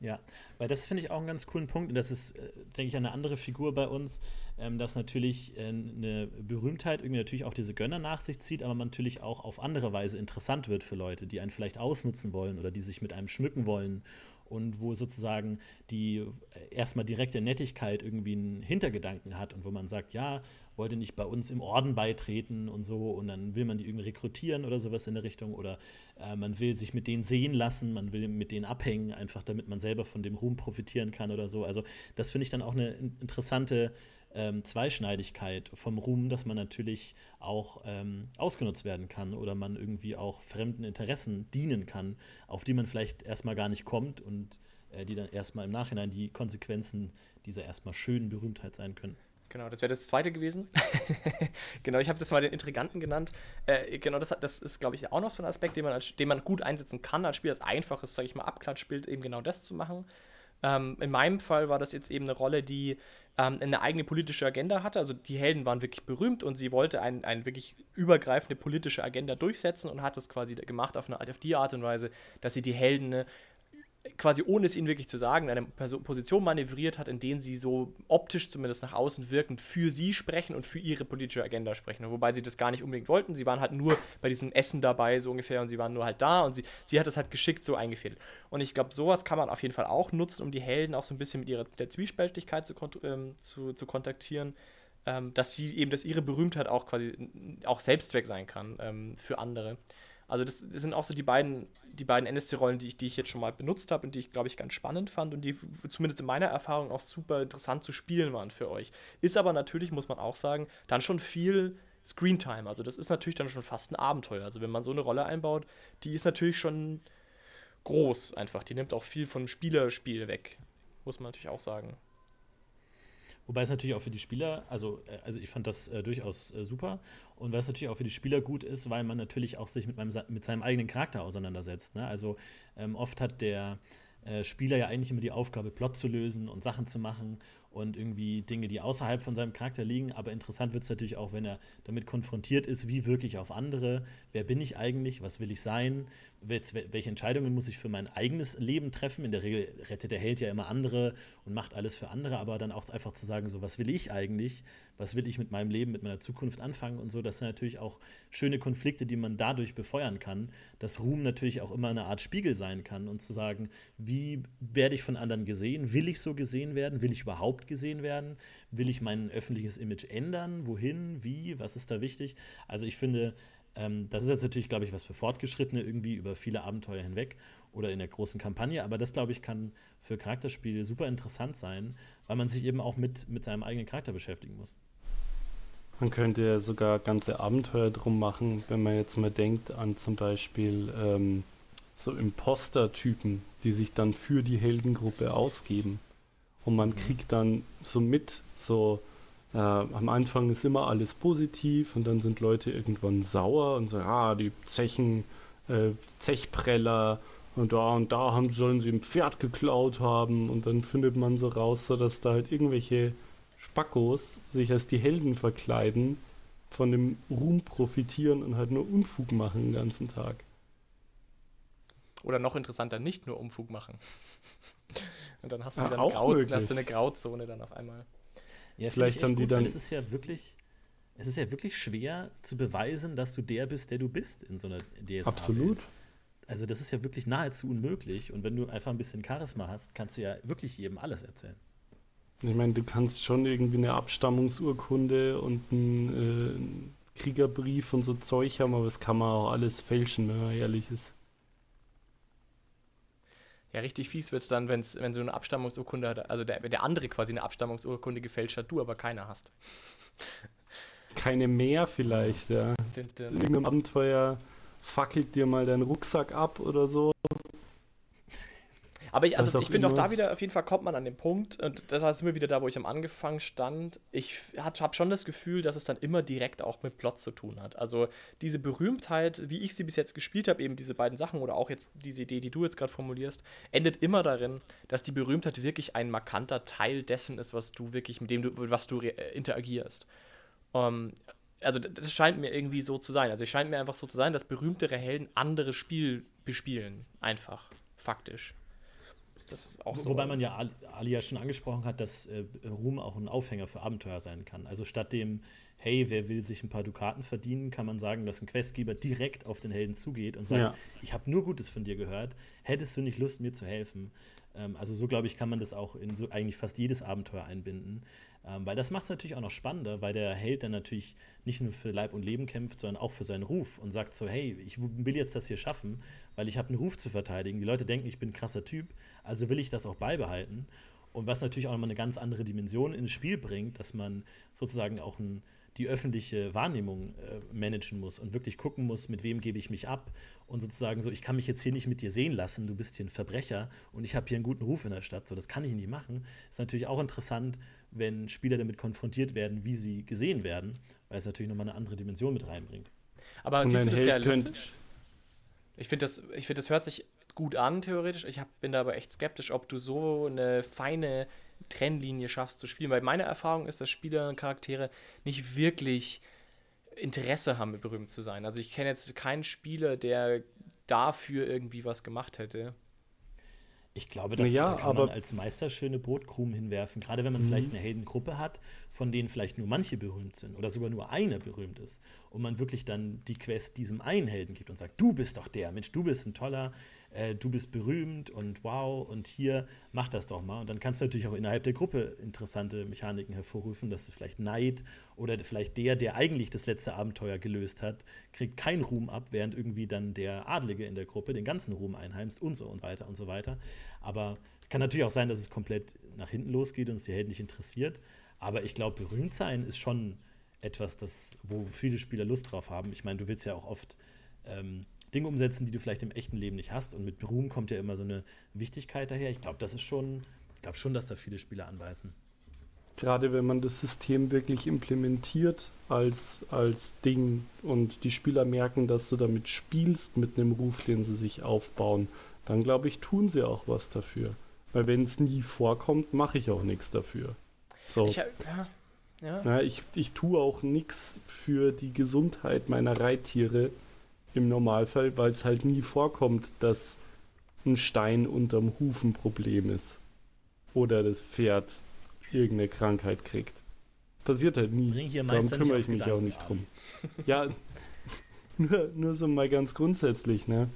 Ja, weil das finde ich auch einen ganz coolen Punkt und das ist, äh, denke ich, eine andere Figur bei uns, ähm, dass natürlich äh, eine Berühmtheit irgendwie natürlich auch diese Gönner nach sich zieht, aber man natürlich auch auf andere Weise interessant wird für Leute, die einen vielleicht ausnutzen wollen oder die sich mit einem schmücken wollen und wo sozusagen die äh, erstmal direkte Nettigkeit irgendwie einen Hintergedanken hat und wo man sagt, ja, wollte nicht bei uns im Orden beitreten und so und dann will man die irgendwie rekrutieren oder sowas in der Richtung oder äh, man will sich mit denen sehen lassen, man will mit denen abhängen, einfach damit man selber von dem Ruhm profitieren kann oder so. Also das finde ich dann auch eine interessante ähm, Zweischneidigkeit vom Ruhm, dass man natürlich auch ähm, ausgenutzt werden kann oder man irgendwie auch fremden Interessen dienen kann, auf die man vielleicht erstmal gar nicht kommt und äh, die dann erstmal im Nachhinein die Konsequenzen dieser erstmal schönen Berühmtheit sein können. Genau, das wäre das zweite gewesen. genau, ich habe das mal den Intriganten genannt. Äh, genau, das, das ist, glaube ich, auch noch so ein Aspekt, den man, als, den man gut einsetzen kann als Spieler. Das einfaches, sage ich mal, Abklatschbild, eben genau das zu machen. Ähm, in meinem Fall war das jetzt eben eine Rolle, die ähm, eine eigene politische Agenda hatte. Also die Helden waren wirklich berühmt und sie wollte eine ein wirklich übergreifende politische Agenda durchsetzen und hat das quasi gemacht auf, eine, auf die Art und Weise, dass sie die Helden quasi ohne es ihnen wirklich zu sagen, eine Position manövriert hat, in denen sie so optisch zumindest nach außen wirkend für sie sprechen und für ihre politische Agenda sprechen. Wobei sie das gar nicht unbedingt wollten. Sie waren halt nur bei diesem Essen dabei, so ungefähr, und sie waren nur halt da und sie, sie hat das halt geschickt so eingefädelt. Und ich glaube, sowas kann man auf jeden Fall auch nutzen, um die Helden auch so ein bisschen mit ihrer der Zwiespältigkeit zu, ähm, zu, zu kontaktieren. ähm, dass sie eben, dass ihre Berühmtheit auch quasi auch Selbstzweck sein kann ähm, für andere. Also das, das, sind auch so die beiden, die beiden NSC-Rollen, die ich, die ich jetzt schon mal benutzt habe und die ich, glaube ich, ganz spannend fand und die zumindest in meiner Erfahrung auch super interessant zu spielen waren für euch. Ist aber natürlich, muss man auch sagen, dann schon viel Screentime. Also das ist natürlich dann schon fast ein Abenteuer. Also wenn man so eine Rolle einbaut, die ist natürlich schon groß einfach. Die nimmt auch viel von Spielerspiel weg. Muss man natürlich auch sagen. Wobei es natürlich auch für die Spieler, also, äh, also ich fand das äh, durchaus äh, super. Und was natürlich auch für die Spieler gut ist, weil man natürlich auch sich mit, meinem, mit seinem eigenen Charakter auseinandersetzt. Ne? Also ähm, oft hat der äh, Spieler ja eigentlich immer die Aufgabe, Plot zu lösen und Sachen zu machen und irgendwie Dinge, die außerhalb von seinem Charakter liegen. Aber interessant wird es natürlich auch, wenn er damit konfrontiert ist, wie wirklich auf andere, wer bin ich eigentlich, was will ich sein, welche Entscheidungen muss ich für mein eigenes Leben treffen? In der Regel rettet der Held ja immer andere und macht alles für andere, aber dann auch einfach zu sagen, so, was will ich eigentlich? Was will ich mit meinem Leben, mit meiner Zukunft anfangen und so, das sind natürlich auch schöne Konflikte, die man dadurch befeuern kann, dass Ruhm natürlich auch immer eine Art Spiegel sein kann und zu sagen, wie werde ich von anderen gesehen? Will ich so gesehen werden? Will ich überhaupt gesehen werden? Will ich mein öffentliches Image ändern? Wohin? Wie? Was ist da wichtig? Also ich finde, ähm, das ist jetzt natürlich, glaube ich, was für Fortgeschrittene irgendwie über viele Abenteuer hinweg oder in der großen Kampagne, aber das, glaube ich, kann für Charakterspiele super interessant sein, weil man sich eben auch mit, mit seinem eigenen Charakter beschäftigen muss. Man könnte ja sogar ganze Abenteuer drum machen, wenn man jetzt mal denkt an zum Beispiel ähm, so Imposter-Typen, die sich dann für die Heldengruppe ausgeben. Und man mhm. kriegt dann so mit, so äh, am Anfang ist immer alles positiv und dann sind Leute irgendwann sauer und sagen, ah, die Zechen, äh, Zechpreller und da und da haben, sollen sie ein Pferd geklaut haben und dann findet man so raus, so dass da halt irgendwelche Spackos sich als die Helden verkleiden, von dem Ruhm profitieren und halt nur Unfug machen den ganzen Tag. Oder noch interessanter, nicht nur Unfug machen. und dann hast du ja, wieder eine, Grau hast du eine Grauzone dann auf einmal. Ja, vielleicht haben die gut, dann. Es ist ja wirklich, es ist ja wirklich schwer zu beweisen, dass du der bist, der du bist in so einer DSA. Absolut. Also das ist ja wirklich nahezu unmöglich. Und wenn du einfach ein bisschen Charisma hast, kannst du ja wirklich jedem alles erzählen. Ich meine, du kannst schon irgendwie eine Abstammungsurkunde und einen äh, Kriegerbrief und so Zeug haben, aber das kann man auch alles fälschen, wenn man ehrlich ist. Ja, richtig fies wird es dann, wenn's, wenn du eine Abstammungsurkunde hat, also der, der andere quasi eine Abstammungsurkunde gefälscht hat, du aber keine hast. Keine mehr vielleicht, ja. In irgendeinem Abenteuer fackelt dir mal deinen Rucksack ab oder so. Aber ich, also ich finde auch da wieder, auf jeden Fall kommt man an den Punkt, und das heißt immer wieder da, wo ich am Anfang stand. Ich habe schon das Gefühl, dass es dann immer direkt auch mit Plot zu tun hat. Also diese Berühmtheit, wie ich sie bis jetzt gespielt habe, eben diese beiden Sachen oder auch jetzt diese Idee, die du jetzt gerade formulierst, endet immer darin, dass die Berühmtheit wirklich ein markanter Teil dessen ist, was du wirklich, mit dem du, was du interagierst. Um, ähm, also das scheint mir irgendwie so zu sein. Also es scheint mir einfach so zu sein, dass berühmtere Helden anderes Spiel bespielen. Einfach. Faktisch ist das auch so. Wobei man ja Ali ja schon angesprochen hat, dass äh, Ruhm auch ein Aufhänger für Abenteuer sein kann. Also statt dem, hey, wer will sich ein paar Dukaten verdienen, kann man sagen, dass ein Questgeber direkt auf den Helden zugeht und sagt, ja. ich habe nur Gutes von dir gehört, hättest du nicht Lust, mir zu helfen? Ähm, also so, glaube ich, kann man das auch in so eigentlich fast jedes Abenteuer einbinden. Ähm, weil das macht es natürlich auch noch spannender, weil der Held dann natürlich nicht nur für Leib und Leben kämpft, sondern auch für seinen Ruf und sagt so, hey, ich will jetzt das hier schaffen, weil ich habe einen Ruf zu verteidigen. Die Leute denken, ich bin ein krasser Typ, also will ich das auch beibehalten. Und was natürlich auch nochmal eine ganz andere Dimension ins Spiel bringt, dass man sozusagen auch ein, die öffentliche Wahrnehmung äh, managen muss und wirklich gucken muss, mit wem gebe ich mich ab und sozusagen so, ich kann mich jetzt hier nicht mit dir sehen lassen, du bist hier ein Verbrecher und ich habe hier einen guten Ruf in der Stadt, so das kann ich nicht machen. Ist natürlich auch interessant, wenn Spieler damit konfrontiert werden, wie sie gesehen werden, weil es natürlich nochmal eine andere Dimension mit reinbringt. Aber und siehst du das realistisch? Ich finde, das, find, das hört sich gut an, theoretisch. Ich hab, bin da aber echt skeptisch, ob du so eine feine Trennlinie schaffst zu spielen. Weil meine Erfahrung ist, dass Spieler und Charaktere nicht wirklich Interesse haben, berühmt zu sein. Also ich kenne jetzt keinen Spieler, der dafür irgendwie was gemacht hätte. Ich glaube, dass ja, da kann man als Meister schöne Brotkrumen hinwerfen, gerade wenn man mhm. vielleicht eine Heldengruppe hat, von denen vielleicht nur manche berühmt sind oder sogar nur einer berühmt ist und man wirklich dann die Quest diesem einen Helden gibt und sagt, du bist doch der, Mensch, du bist ein toller äh, du bist berühmt und wow, und hier, mach das doch mal. Und dann kannst du natürlich auch innerhalb der Gruppe interessante Mechaniken hervorrufen, dass du vielleicht Neid oder vielleicht der, der eigentlich das letzte Abenteuer gelöst hat, kriegt keinen Ruhm ab, während irgendwie dann der Adlige in der Gruppe den ganzen Ruhm einheimst und so und weiter und so weiter. Aber kann natürlich auch sein, dass es komplett nach hinten losgeht und es die Helden nicht interessiert. Aber ich glaube, berühmt sein ist schon etwas, das, wo viele Spieler Lust drauf haben. Ich meine, du willst ja auch oft ähm, Dinge umsetzen, die du vielleicht im echten Leben nicht hast. Und mit Ruhm kommt ja immer so eine Wichtigkeit daher. Ich glaube, das ist schon, ich glaube schon, dass da viele Spieler anbeißen. Gerade wenn man das System wirklich implementiert als, als Ding und die Spieler merken, dass du damit spielst mit einem Ruf, den sie sich aufbauen, dann glaube ich, tun sie auch was dafür. Weil wenn es nie vorkommt, mache ich auch nichts dafür. So. Ich, ja, ja. ja ich, ich tue auch nichts für die Gesundheit meiner Reittiere im Normalfall, weil es halt nie vorkommt, dass ein Stein unterm Huf ein Problem ist. Oder das Pferd irgendeine Krankheit kriegt. Passiert halt nie. Darum kümmere ich mich auch nicht drum. ja, nur, nur so mal ganz grundsätzlich, ne?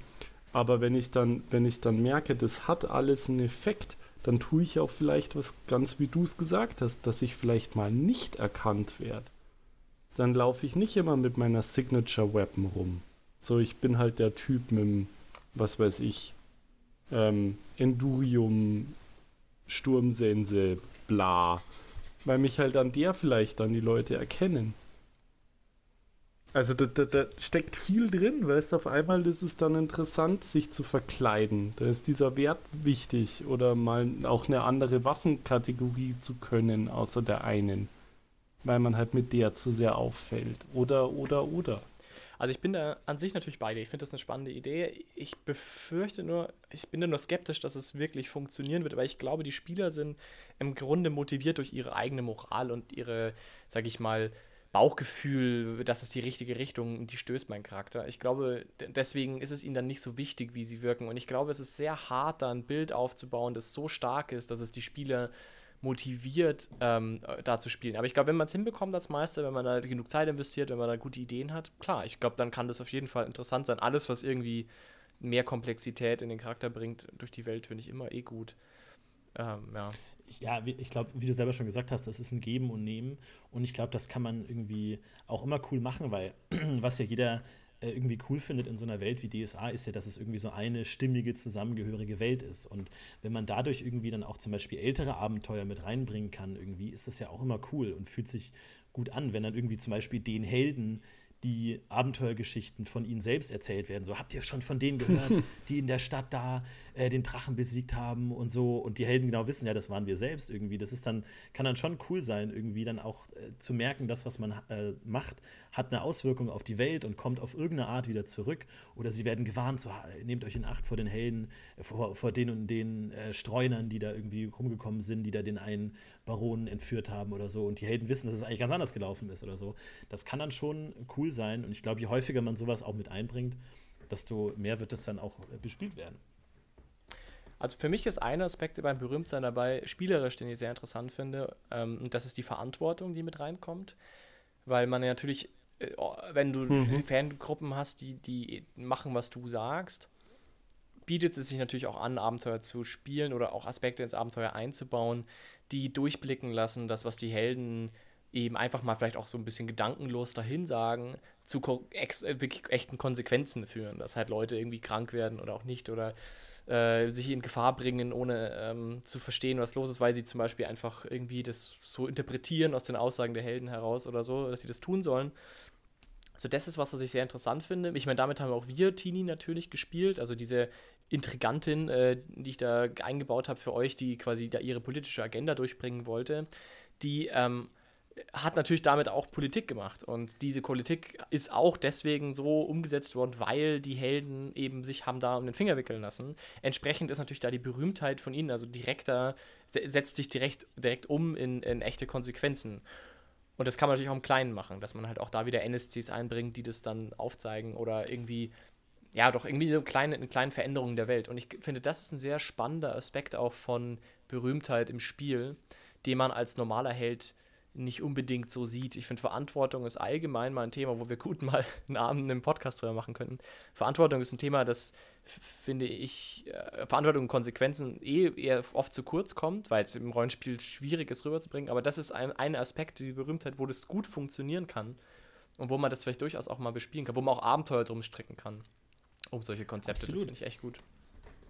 Aber wenn ich dann, wenn ich dann merke, das hat alles einen Effekt, dann tue ich auch vielleicht was ganz wie du es gesagt hast, dass ich vielleicht mal nicht erkannt werde. Dann laufe ich nicht immer mit meiner Signature Weapon rum. So, ich bin halt der Typ mit dem, was weiß ich, ähm, Endurium, Sturmsense, bla. Weil mich halt an der vielleicht dann die Leute erkennen. Also da, da, da, steckt viel drin, weißt du, auf einmal ist es dann interessant, sich zu verkleiden. Da ist dieser Wert wichtig oder mal auch eine andere Waffenkategorie zu können, außer der einen. Weil man halt mit der zu sehr auffällt. Oder, oder, oder. Also ich bin da an sich natürlich bei dir. Ich finde das eine spannende Idee. Ich befürchte nur, ich bin nur skeptisch, dass es wirklich funktionieren wird, weil ich glaube, die Spieler sind im Grunde motiviert durch ihre eigene Moral und ihre, sag ich mal, Bauchgefühl, das ist die richtige Richtung, die stößt mein Charakter. Ich glaube, deswegen ist es ihnen dann nicht so wichtig, wie sie wirken. Und ich glaube, es ist sehr hart, da ein Bild aufzubauen, das so stark ist, dass es die Spieler motiviert, ähm, da zu spielen. Aber ich glaube, wenn man es hinbekommt als Meister, wenn man da genug Zeit investiert, wenn man da gute Ideen hat, klar, ich glaube, dann kann das auf jeden Fall interessant sein. Alles, was irgendwie mehr Komplexität in den Charakter bringt durch die Welt, finde ich immer eh gut. Ähm, ja ja, ich glaube, wie du selber schon gesagt hast, das ist ein Geben und Nehmen. Und ich glaube, das kann man irgendwie auch immer cool machen, weil was ja jeder irgendwie cool findet in so einer Welt wie DSA, ist ja, dass es irgendwie so eine stimmige, zusammengehörige Welt ist. Und wenn man dadurch irgendwie dann auch zum Beispiel ältere Abenteuer mit reinbringen kann, irgendwie, ist das ja auch immer cool und fühlt sich gut an, wenn dann irgendwie zum Beispiel den Helden die Abenteuergeschichten von ihnen selbst erzählt werden. So, habt ihr schon von denen gehört, die in der Stadt da äh, den Drachen besiegt haben und so und die Helden genau wissen, ja, das waren wir selbst irgendwie. Das ist dann, kann dann schon cool sein, irgendwie dann auch äh, zu merken, das, was man äh, macht, hat eine Auswirkung auf die Welt und kommt auf irgendeine Art wieder zurück. Oder sie werden gewarnt, so, nehmt euch in Acht vor den Helden, äh, vor, vor den und den äh, Streunern, die da irgendwie rumgekommen sind, die da den einen Baronen entführt haben oder so. Und die Helden wissen, dass es eigentlich ganz anders gelaufen ist oder so. Das kann dann schon cool sein. Und ich glaube, je häufiger man sowas auch mit einbringt, desto mehr wird das dann auch äh, bespielt werden. Also für mich ist ein Aspekt beim Berühmtsein dabei, spielerisch, den ich sehr interessant finde, ähm, und das ist die Verantwortung, die mit reinkommt. Weil man ja natürlich, äh, oh, wenn du mhm. Fangruppen hast, die, die machen, was du sagst, bietet es sich natürlich auch an, Abenteuer zu spielen oder auch Aspekte ins Abenteuer einzubauen, die durchblicken lassen, das, was die Helden eben einfach mal vielleicht auch so ein bisschen gedankenlos dahin sagen, zu ex äh, wirklich echten Konsequenzen führen, dass halt Leute irgendwie krank werden oder auch nicht oder äh, sich in Gefahr bringen, ohne ähm, zu verstehen, was los ist, weil sie zum Beispiel einfach irgendwie das so interpretieren aus den Aussagen der Helden heraus oder so, dass sie das tun sollen. So, das ist was, was ich sehr interessant finde. Ich meine, damit haben auch wir Tini natürlich gespielt. Also diese Intrigantin, äh, die ich da eingebaut habe für euch, die quasi da ihre politische Agenda durchbringen wollte, die ähm, hat natürlich damit auch Politik gemacht. Und diese Politik ist auch deswegen so umgesetzt worden, weil die Helden eben sich haben da um den Finger wickeln lassen. Entsprechend ist natürlich da die Berühmtheit von ihnen, also direkter, setzt sich direkt, direkt um in, in echte Konsequenzen. Und das kann man natürlich auch im Kleinen machen, dass man halt auch da wieder NSCs einbringt, die das dann aufzeigen oder irgendwie, ja, doch irgendwie so kleine, eine kleine Veränderungen der Welt. Und ich finde, das ist ein sehr spannender Aspekt auch von Berühmtheit im Spiel, den man als normaler Held nicht unbedingt so sieht. Ich finde, Verantwortung ist allgemein mal ein Thema, wo wir gut mal einen Abend einen Podcast drüber machen könnten. Verantwortung ist ein Thema, das finde ich, äh, Verantwortung und Konsequenzen eh eher oft zu kurz kommt, weil es im Rollenspiel schwierig ist rüberzubringen. Aber das ist ein, ein Aspekt, die Berühmtheit, wo das gut funktionieren kann und wo man das vielleicht durchaus auch mal bespielen kann, wo man auch Abenteuer drum stricken kann. Um solche Konzepte. Absolut. Das finde ich echt gut.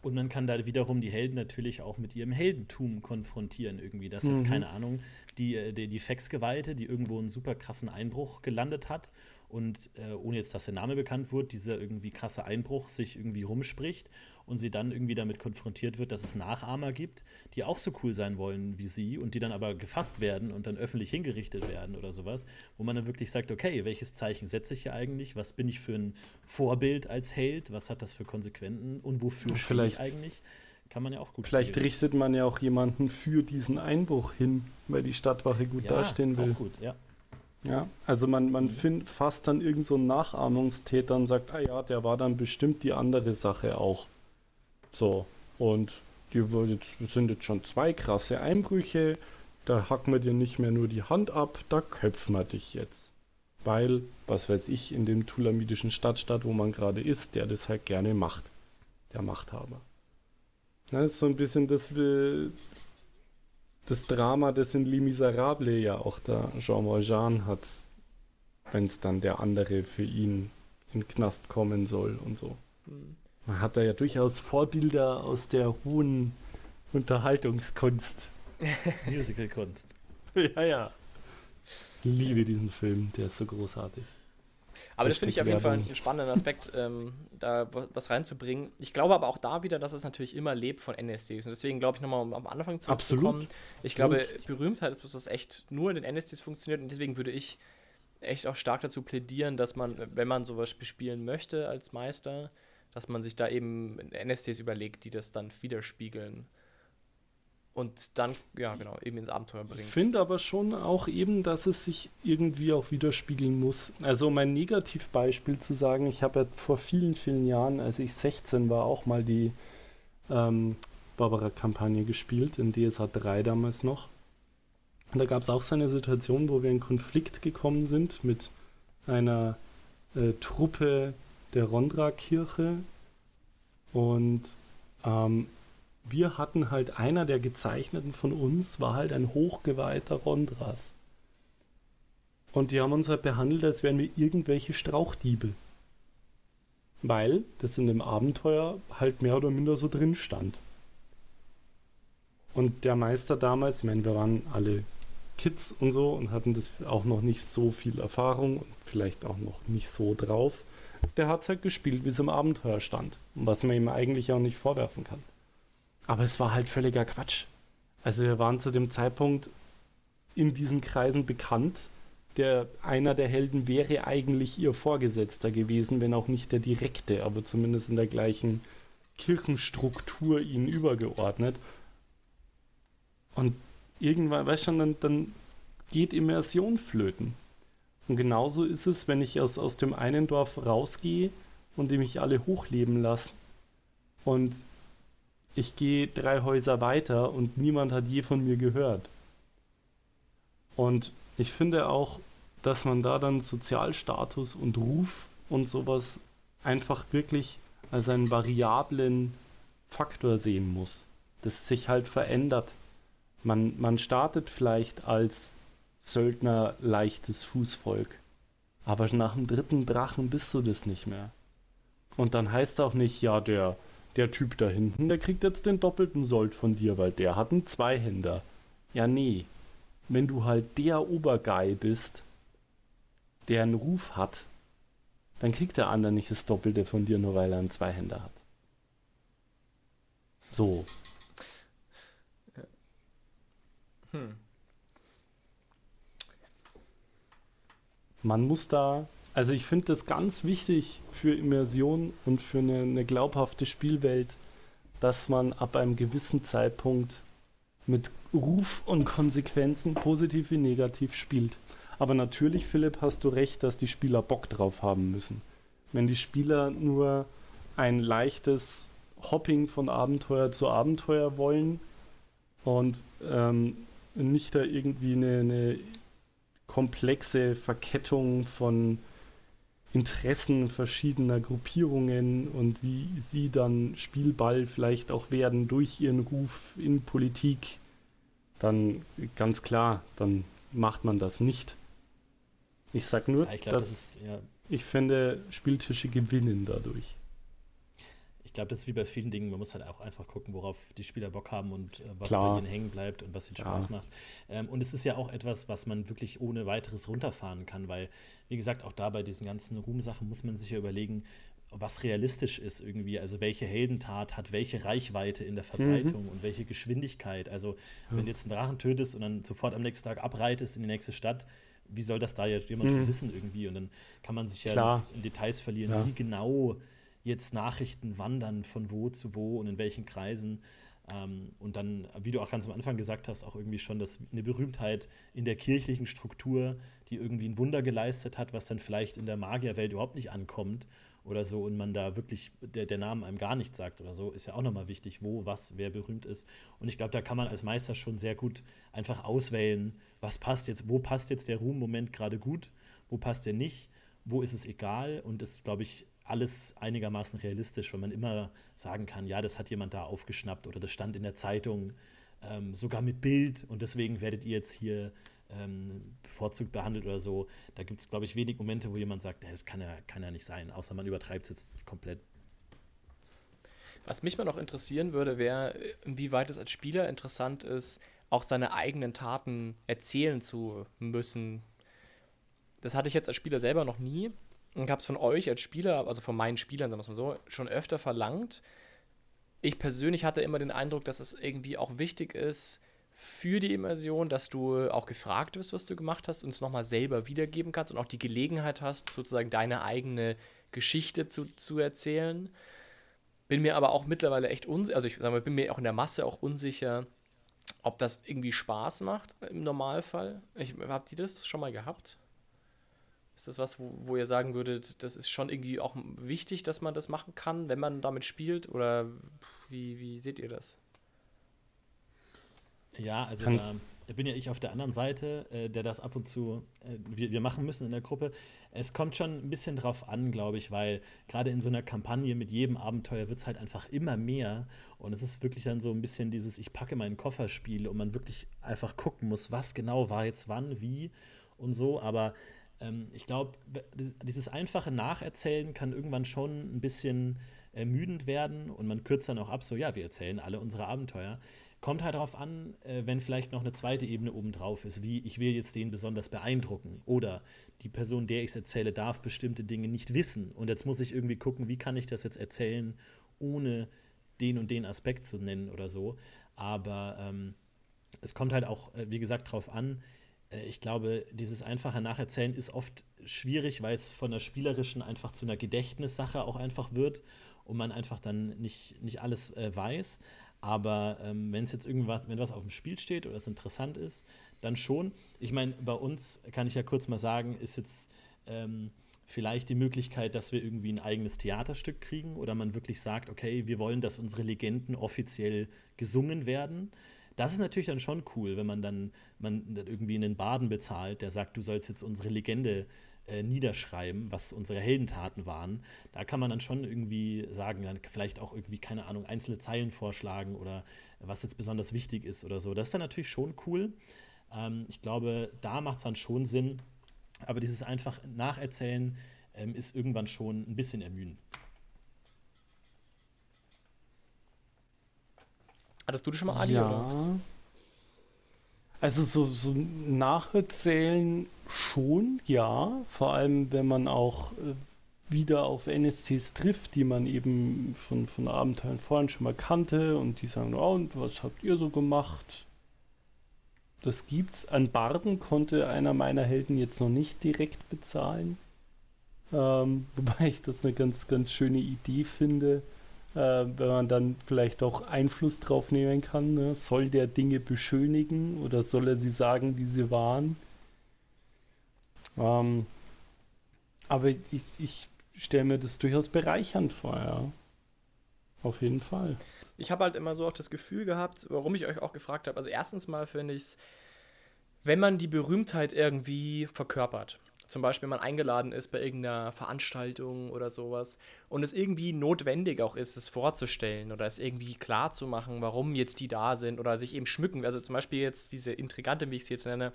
Und man kann da wiederum die Helden natürlich auch mit ihrem Heldentum konfrontieren irgendwie. Das ist jetzt, mhm. keine Ahnung, die, äh, die, die Fex-Geweihte, die irgendwo einen super krassen Einbruch gelandet hat und äh, ohne jetzt, dass der Name bekannt wird, dieser irgendwie krasse Einbruch sich irgendwie rumspricht und sie dann irgendwie damit konfrontiert wird, dass es Nachahmer gibt, die auch so cool sein wollen wie sie und die dann aber gefasst werden und dann öffentlich hingerichtet werden oder sowas, wo man dann wirklich sagt, okay, welches Zeichen setze ich hier eigentlich? Was bin ich für ein Vorbild als Held? Was hat das für Konsequenzen und wofür stehe ich eigentlich? Kann man ja auch gut Vielleicht spielen. richtet man ja auch jemanden für diesen Einbruch hin, weil die Stadtwache gut ja, dastehen will. Auch gut, ja. Ja, also man, man find, fasst dann irgend so einen Nachahmungstäter und sagt, ah ja, der war dann bestimmt die andere Sache auch. So, und die sind jetzt schon zwei krasse Einbrüche, da hacken wir dir nicht mehr nur die Hand ab, da köpfen wir dich jetzt. Weil, was weiß ich, in dem tulamidischen Stadtstaat, wo man gerade ist, der das halt gerne macht. Der Machthaber. Das ist so ein bisschen das, das Drama, das in Les Miserables ja auch der Jean Valjean hat, wenn es dann der andere für ihn in den Knast kommen soll und so. Mhm. Man hat da ja durchaus Vorbilder aus der hohen Unterhaltungskunst. Musicalkunst. ja, ja. Ich liebe diesen Film, der ist so großartig. Aber das finde ich auf jeden Fall einen spannenden Aspekt, ähm, da was reinzubringen. Ich glaube aber auch da wieder, dass es natürlich immer lebt von NSDs. Und deswegen glaube ich nochmal, um am Anfang zurückzukommen, ich glaube, Berühmtheit ist was, was echt nur in den NSDs funktioniert. Und deswegen würde ich echt auch stark dazu plädieren, dass man, wenn man sowas bespielen möchte als Meister, dass man sich da eben NSDs überlegt, die das dann widerspiegeln und dann, ja, genau, eben ins Abenteuer bringt. Ich finde aber schon auch eben, dass es sich irgendwie auch widerspiegeln muss. Also, um ein Negativbeispiel zu sagen, ich habe ja vor vielen, vielen Jahren, als ich 16 war, auch mal die ähm, Barbara-Kampagne gespielt, in DSA 3 damals noch. Und da gab es auch so eine Situation, wo wir in Konflikt gekommen sind mit einer äh, Truppe der Rondra-Kirche und ähm, wir hatten halt einer der Gezeichneten von uns, war halt ein hochgeweihter Rondras. Und die haben uns halt behandelt, als wären wir irgendwelche Strauchdiebe. Weil das in dem Abenteuer halt mehr oder minder so drin stand. Und der Meister damals, ich meine, wir waren alle Kids und so und hatten das auch noch nicht so viel Erfahrung und vielleicht auch noch nicht so drauf. Der hat es halt gespielt, wie es im Abenteuer stand. Was man ihm eigentlich auch nicht vorwerfen kann. Aber es war halt völliger Quatsch. Also wir waren zu dem Zeitpunkt in diesen Kreisen bekannt. Der einer der Helden wäre eigentlich ihr Vorgesetzter gewesen, wenn auch nicht der direkte, aber zumindest in der gleichen Kirchenstruktur ihnen übergeordnet. Und irgendwann, weißt du, dann, dann geht Immersion flöten. Und genauso ist es, wenn ich aus, aus dem einen Dorf rausgehe und die mich alle hochleben lasse. Und ich gehe drei Häuser weiter und niemand hat je von mir gehört. Und ich finde auch, dass man da dann Sozialstatus und Ruf und sowas einfach wirklich als einen variablen Faktor sehen muss, das sich halt verändert. Man, man startet vielleicht als Söldner leichtes Fußvolk, aber nach dem dritten Drachen bist du das nicht mehr. Und dann heißt auch nicht, ja, der, der Typ da hinten, der kriegt jetzt den doppelten Sold von dir, weil der hat einen Zweihänder. Ja, nee. Wenn du halt der Oberguy bist, der einen Ruf hat, dann kriegt der andere nicht das Doppelte von dir, nur weil er einen Zweihänder hat. So. Hm. Man muss da also ich finde das ganz wichtig für Immersion und für eine, eine, glaubhafte Spielwelt, dass man ab einem gewissen Zeitpunkt mit Ruf und Konsequenzen positiv wie negativ spielt. Aber natürlich, Philipp, hast du recht, dass die Spieler Bock drauf haben müssen. Wenn die Spieler nur ein leichtes Hopping von Abenteuer zu Abenteuer wollen und ähm, nicht da irgendwie eine, eine komplexe Verkettung von Interessen verschiedener Gruppierungen und wie sie dann Spielball vielleicht auch werden durch ihren Ruf in Politik, dann ganz klar, dann macht man das nicht. Ich sag nur, Ja, ich glaub, dass das ist, ja, ich finde, Spieltische gewinnen dadurch. Ich glaube, das ist wie bei vielen Dingen, man muss halt auch einfach gucken, worauf die Spieler Bock haben und äh, was Klar. bei ihnen hängen bleibt und was ihnen Ja. Spaß macht. Ähm, und es ist ja auch etwas, was man wirklich ohne weiteres runterfahren kann, weil, wie gesagt, auch da bei diesen ganzen Ruhmsachen muss man sich ja überlegen, was realistisch ist irgendwie. Also welche Heldentat hat welche Reichweite in der Verbreitung und welche Geschwindigkeit. Also wenn du jetzt einen Drachen tötest und dann sofort am nächsten Tag abreitest in die nächste Stadt, wie soll das da jetzt jemand schon Mhm. wissen irgendwie? Und dann kann man sich ja Klar. in Details verlieren, Ja. wie genau jetzt Nachrichten wandern, von wo zu wo und in welchen Kreisen. Ähm, und dann, wie du auch ganz am Anfang gesagt hast, auch irgendwie schon dass eine Berühmtheit in der kirchlichen Struktur, die irgendwie ein Wunder geleistet hat, was dann vielleicht in der Magierwelt überhaupt nicht ankommt oder so und man da wirklich der, der Name einem gar nichts sagt oder so, ist ja auch nochmal wichtig, wo, was, wer berühmt ist. Und ich glaube, da kann man als Meister schon sehr gut einfach auswählen, was passt jetzt, wo passt jetzt der Ruhmmoment gerade gut, wo passt der nicht, wo ist es egal und das glaube ich, alles einigermaßen realistisch, weil man immer sagen kann, ja, das hat jemand da aufgeschnappt oder das stand in der Zeitung, ähm, sogar mit Bild und deswegen werdet ihr jetzt hier ähm, bevorzugt behandelt oder so. Da gibt es, glaube ich, wenig Momente, wo jemand sagt, "Ja, das kann ja, kann ja nicht sein, außer man übertreibt es jetzt komplett. Was mich mal noch interessieren würde, wäre, inwieweit es als Spieler interessant ist, auch seine eigenen Taten erzählen zu müssen. Das hatte ich jetzt als Spieler selber noch nie und habe es von euch als Spieler, also von meinen Spielern, sagen wir es mal so, schon öfter verlangt. Ich persönlich hatte immer den Eindruck, dass es irgendwie auch wichtig ist für die Immersion, dass du auch gefragt wirst, was du gemacht hast und es nochmal selber wiedergeben kannst und auch die Gelegenheit hast, sozusagen deine eigene Geschichte zu, zu erzählen. Bin mir aber auch mittlerweile echt unsicher, also ich sag mal, bin mir auch in der Masse auch unsicher, ob das irgendwie Spaß macht im Normalfall. Ich, habt ihr das schon mal gehabt? Ist das was, wo, wo ihr sagen würdet, das ist schon irgendwie auch wichtig, dass man das machen kann, wenn man damit spielt? Oder wie, wie seht ihr das? Ja, also da bin ja ich auf der anderen Seite, äh, der das ab und zu äh, wir, wir machen müssen in der Gruppe. Es kommt schon ein bisschen drauf an, glaube ich, weil gerade in so einer Kampagne mit jedem Abenteuer wird es halt einfach immer mehr. Und es ist wirklich dann so ein bisschen dieses Ich packe meinen Kofferspiel und man wirklich einfach gucken muss, was genau war jetzt wann, wie und so. Aber ähm, ich glaube, dieses einfache Nacherzählen kann irgendwann schon ein bisschen ermüdend werden und man kürzt dann auch ab, so ja, wir erzählen alle unsere Abenteuer. Kommt halt darauf an, äh, wenn vielleicht noch eine zweite Ebene obendrauf ist, wie ich will jetzt den besonders beeindrucken oder die Person, der ich es erzähle, darf bestimmte Dinge nicht wissen und jetzt muss ich irgendwie gucken, wie kann ich das jetzt erzählen, ohne den und den Aspekt zu nennen oder so. Aber ähm, es kommt halt auch, äh, wie gesagt, drauf an. Äh, Ich glaube, dieses einfache Nacherzählen ist oft schwierig, weil es von der spielerischen einfach zu einer Gedächtnissache auch einfach wird und man einfach dann nicht, nicht alles äh, weiß. Aber ähm, wenn es jetzt irgendwas, wenn was auf dem Spiel steht oder es interessant ist, dann schon. Ich meine, bei uns kann ich ja kurz mal sagen, ist jetzt ähm, vielleicht die Möglichkeit, dass wir irgendwie ein eigenes Theaterstück kriegen oder man wirklich sagt, okay, wir wollen, dass unsere Legenden offiziell gesungen werden. Das ist natürlich dann schon cool, wenn man dann, man dann irgendwie einen Baden bezahlt, der sagt, du sollst jetzt unsere Legende äh, niederschreiben, was unsere Heldentaten waren. Da kann man dann schon irgendwie sagen, dann vielleicht auch irgendwie, keine Ahnung, einzelne Zeilen vorschlagen oder was jetzt besonders wichtig ist oder so. Das ist dann natürlich schon cool. Ähm, ich glaube, da macht es dann schon Sinn. Aber dieses einfach Nacherzählen ähm, ist irgendwann schon ein bisschen ermüdend. Hattest du das schon mal? Oder? Ja. Also so, so nacherzählen schon, ja. Vor allem, wenn man auch äh, wieder auf NSCs trifft, die man eben von, von Abenteuern vorhin schon mal kannte und die sagen, oh, und was habt ihr so gemacht? Das gibt's. An Barden konnte einer meiner Helden jetzt noch nicht direkt bezahlen. Ähm, wobei ich das eine ganz, ganz schöne Idee finde äh, wenn man dann vielleicht auch Einfluss drauf nehmen kann. Ne? Soll der Dinge beschönigen oder soll er sie sagen, wie sie waren? Ähm, aber ich, ich stelle mir das durchaus bereichernd vor, ja. Auf jeden Fall. Ich habe halt immer so auch das Gefühl gehabt, warum ich euch auch gefragt habe. Also erstens mal finde ich es wenn man die Berühmtheit irgendwie verkörpert. Zum Beispiel, man eingeladen ist bei irgendeiner Veranstaltung oder sowas und es irgendwie notwendig auch ist, es vorzustellen oder es irgendwie klar zu machen, warum jetzt die da sind oder sich eben schmücken. Also zum Beispiel jetzt diese Intrigante, wie ich sie jetzt nenne,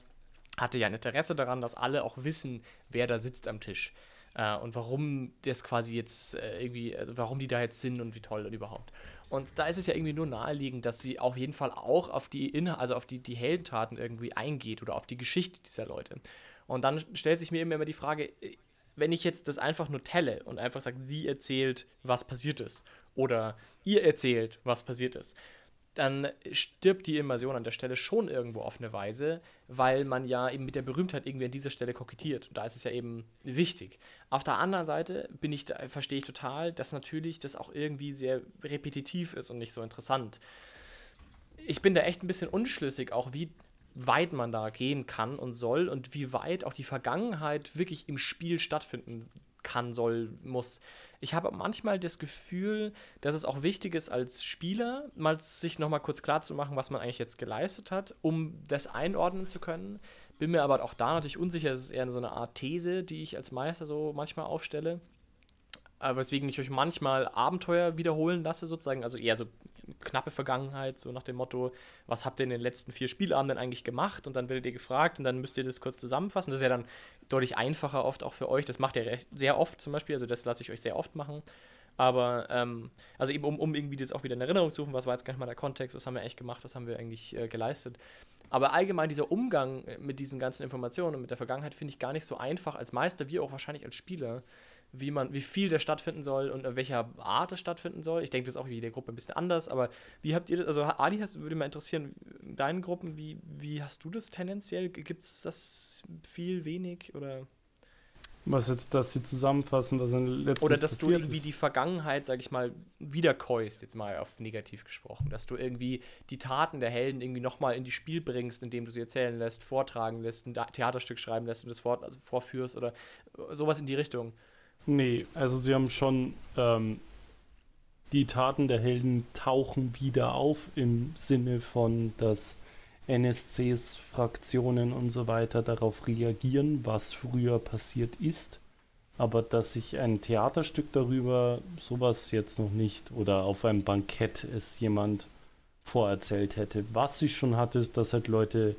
hatte ja ein Interesse daran, dass alle auch wissen, wer da sitzt am Tisch. Äh, und warum das quasi jetzt äh, irgendwie, also warum die da jetzt sind und wie toll und überhaupt. Und da ist es ja irgendwie nur naheliegend, dass sie auf jeden Fall auch auf die Inha also auf die, die Heldentaten irgendwie eingeht oder auf die Geschichte dieser Leute. Und dann stellt sich mir immer die Frage, wenn ich jetzt das einfach nur telle und einfach sage, sie erzählt, was passiert ist, oder ihr erzählt, was passiert ist, dann stirbt die Immersion an der Stelle schon irgendwo auf eine Weise, weil man ja eben mit der Berühmtheit irgendwie an dieser Stelle kokettiert. Und da ist es ja eben wichtig. Auf der anderen Seite bin ich, verstehe ich total, dass natürlich das auch irgendwie sehr repetitiv ist und nicht so interessant. Ich bin da echt ein bisschen unschlüssig, auch wie weit man da gehen kann und soll und wie weit auch die Vergangenheit wirklich im Spiel stattfinden kann, soll, muss ich habe manchmal das Gefühl, dass es auch wichtig ist, als Spieler mal sich nochmal kurz klar zu machen, was man eigentlich jetzt geleistet hat, um das einordnen zu können. Bin mir aber auch da natürlich unsicher, das ist eher so eine Art These, die ich als Meister so manchmal aufstelle. Weswegen ich euch manchmal Abenteuer wiederholen lasse, sozusagen, also eher so knappe Vergangenheit, so nach dem Motto, was habt ihr in den letzten vier Spielabenden eigentlich gemacht? Und dann werdet ihr gefragt und dann müsst ihr das kurz zusammenfassen. Das ist ja dann deutlich einfacher oft auch für euch. Das macht ihr recht, sehr oft zum Beispiel, also das lasse ich euch sehr oft machen. Aber, ähm, also eben, um, um irgendwie das auch wieder in Erinnerung zu rufen, was war jetzt gar nicht mal der Kontext, was haben wir eigentlich gemacht, was haben wir eigentlich äh, geleistet. Aber allgemein dieser Umgang mit diesen ganzen Informationen und mit der Vergangenheit finde ich gar nicht so einfach als Meister, wie auch wahrscheinlich als Spieler wie man, wie viel der stattfinden soll und in welcher Art es stattfinden soll. Ich denke, das ist auch in jeder Gruppe ein bisschen anders, aber wie habt ihr das, also Ali, hast, würde mich interessieren, in deinen Gruppen, wie, wie hast du das tendenziell? Gibt es das viel, wenig oder? Was jetzt, dass sie zusammenfassen, was in letzten Oder dass du irgendwie ist. die Vergangenheit, sag ich mal, wiederkäust, jetzt mal auf negativ gesprochen. Dass du irgendwie die Taten der Helden irgendwie nochmal in die Spiel bringst, indem du sie erzählen lässt, vortragen lässt, ein Theaterstück schreiben lässt und das Wort also vorführst oder sowas in die Richtung. Nee, also sie haben schon ähm, die Taten der Helden tauchen wieder auf im Sinne von, dass NSCs, Fraktionen und so weiter darauf reagieren, was früher passiert ist. Aber dass sich ein Theaterstück darüber, sowas jetzt noch nicht, oder auf einem Bankett es jemand vorerzählt hätte. Was ich schon hatte, ist, dass halt Leute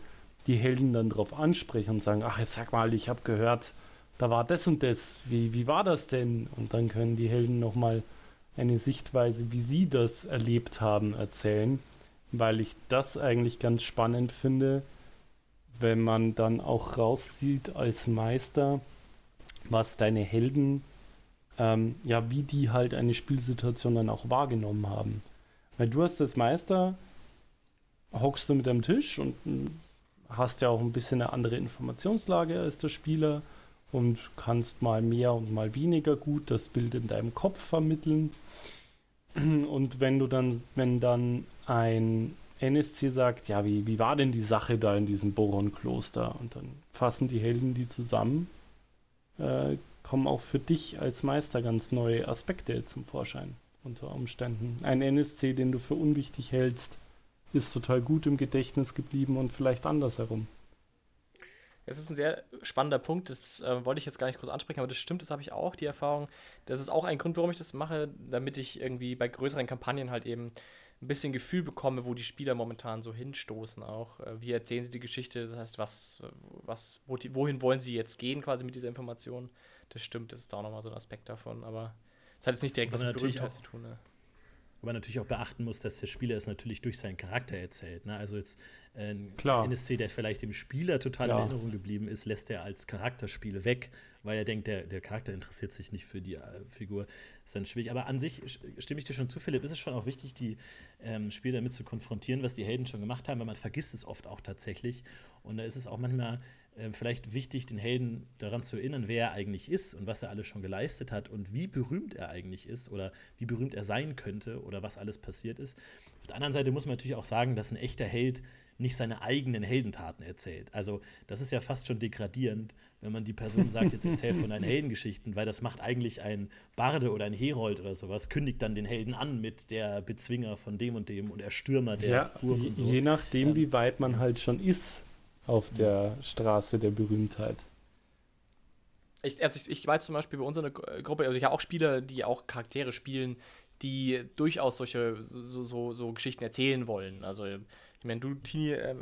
die Helden dann darauf ansprechen und sagen, ach, sag mal, ich habe gehört, da war das und das, wie, wie war das denn? Und dann können die Helden nochmal eine Sichtweise, wie sie das erlebt haben, erzählen, weil ich das eigentlich ganz spannend finde, wenn man dann auch raussieht als Meister, was deine Helden, ähm, ja, wie die halt eine Spielsituation dann auch wahrgenommen haben. Weil du hast als Meister, hockst du mit am Tisch und hm, hast ja auch ein bisschen eine andere Informationslage als der Spieler und kannst mal mehr und mal weniger gut das Bild in deinem Kopf vermitteln. Und wenn du dann, wenn dann ein NSC sagt, ja, wie, wie war denn die Sache da in diesem Boron-Kloster? Und dann fassen die Helden die zusammen, äh, kommen auch für dich als Meister ganz neue Aspekte zum Vorschein unter Umständen. Ein NSC, den du für unwichtig hältst, ist total gut im Gedächtnis geblieben und vielleicht andersherum. Es ist ein sehr spannender Punkt, das äh, wollte ich jetzt gar nicht groß ansprechen, aber das stimmt, das habe ich auch, die Erfahrung. Das ist auch ein Grund, warum ich das mache, damit ich irgendwie bei größeren Kampagnen halt eben ein bisschen Gefühl bekomme, wo die Spieler momentan so hinstoßen auch. Äh, wie erzählen sie die Geschichte, das heißt, was, was, wohin wollen sie jetzt gehen quasi mit dieser Information. Das stimmt, das ist auch nochmal so ein Aspekt davon, aber es hat jetzt nicht direkt was mit Berühmtheit zu tun. Ne? Wo man natürlich auch beachten muss, dass der Spieler es natürlich durch seinen Charakter erzählt. Ne? Also jetzt äh, ein Klar. NSC, der vielleicht dem Spieler total ja. in Erinnerung geblieben ist, lässt er als Charakterspiel weg, weil er denkt, der, der Charakter interessiert sich nicht für die äh, Figur. Ist dann schwierig. Aber an sich stimme ich dir schon zu, Philipp, ist es schon auch wichtig, die ähm, Spieler damit zu konfrontieren, was die Helden schon gemacht haben, weil man vergisst es oft auch tatsächlich. Und da ist es auch manchmal äh, vielleicht wichtig, den Helden daran zu erinnern, wer er eigentlich ist und was er alles schon geleistet hat und wie berühmt er eigentlich ist oder wie berühmt er sein könnte oder was alles passiert ist. Auf der anderen Seite muss man natürlich auch sagen, dass ein echter Held nicht seine eigenen Heldentaten erzählt. Also das ist ja fast schon degradierend, wenn man die Person sagt, jetzt erzähl von deinen Heldengeschichten, weil das macht eigentlich ein Barde oder ein Herold oder sowas, kündigt dann den Helden an mit der Bezwinger von dem und dem und der Stürmer der ja, Burg und so. Je nachdem, ähm, wie weit man halt schon ist auf der Straße der Berühmtheit. Ich, also ich, ich weiß zum Beispiel bei unserer Gruppe, also ich habe auch Spieler, die auch Charaktere spielen, die durchaus solche so, so, so Geschichten erzählen wollen. Also ich meine, du, Tini, äh,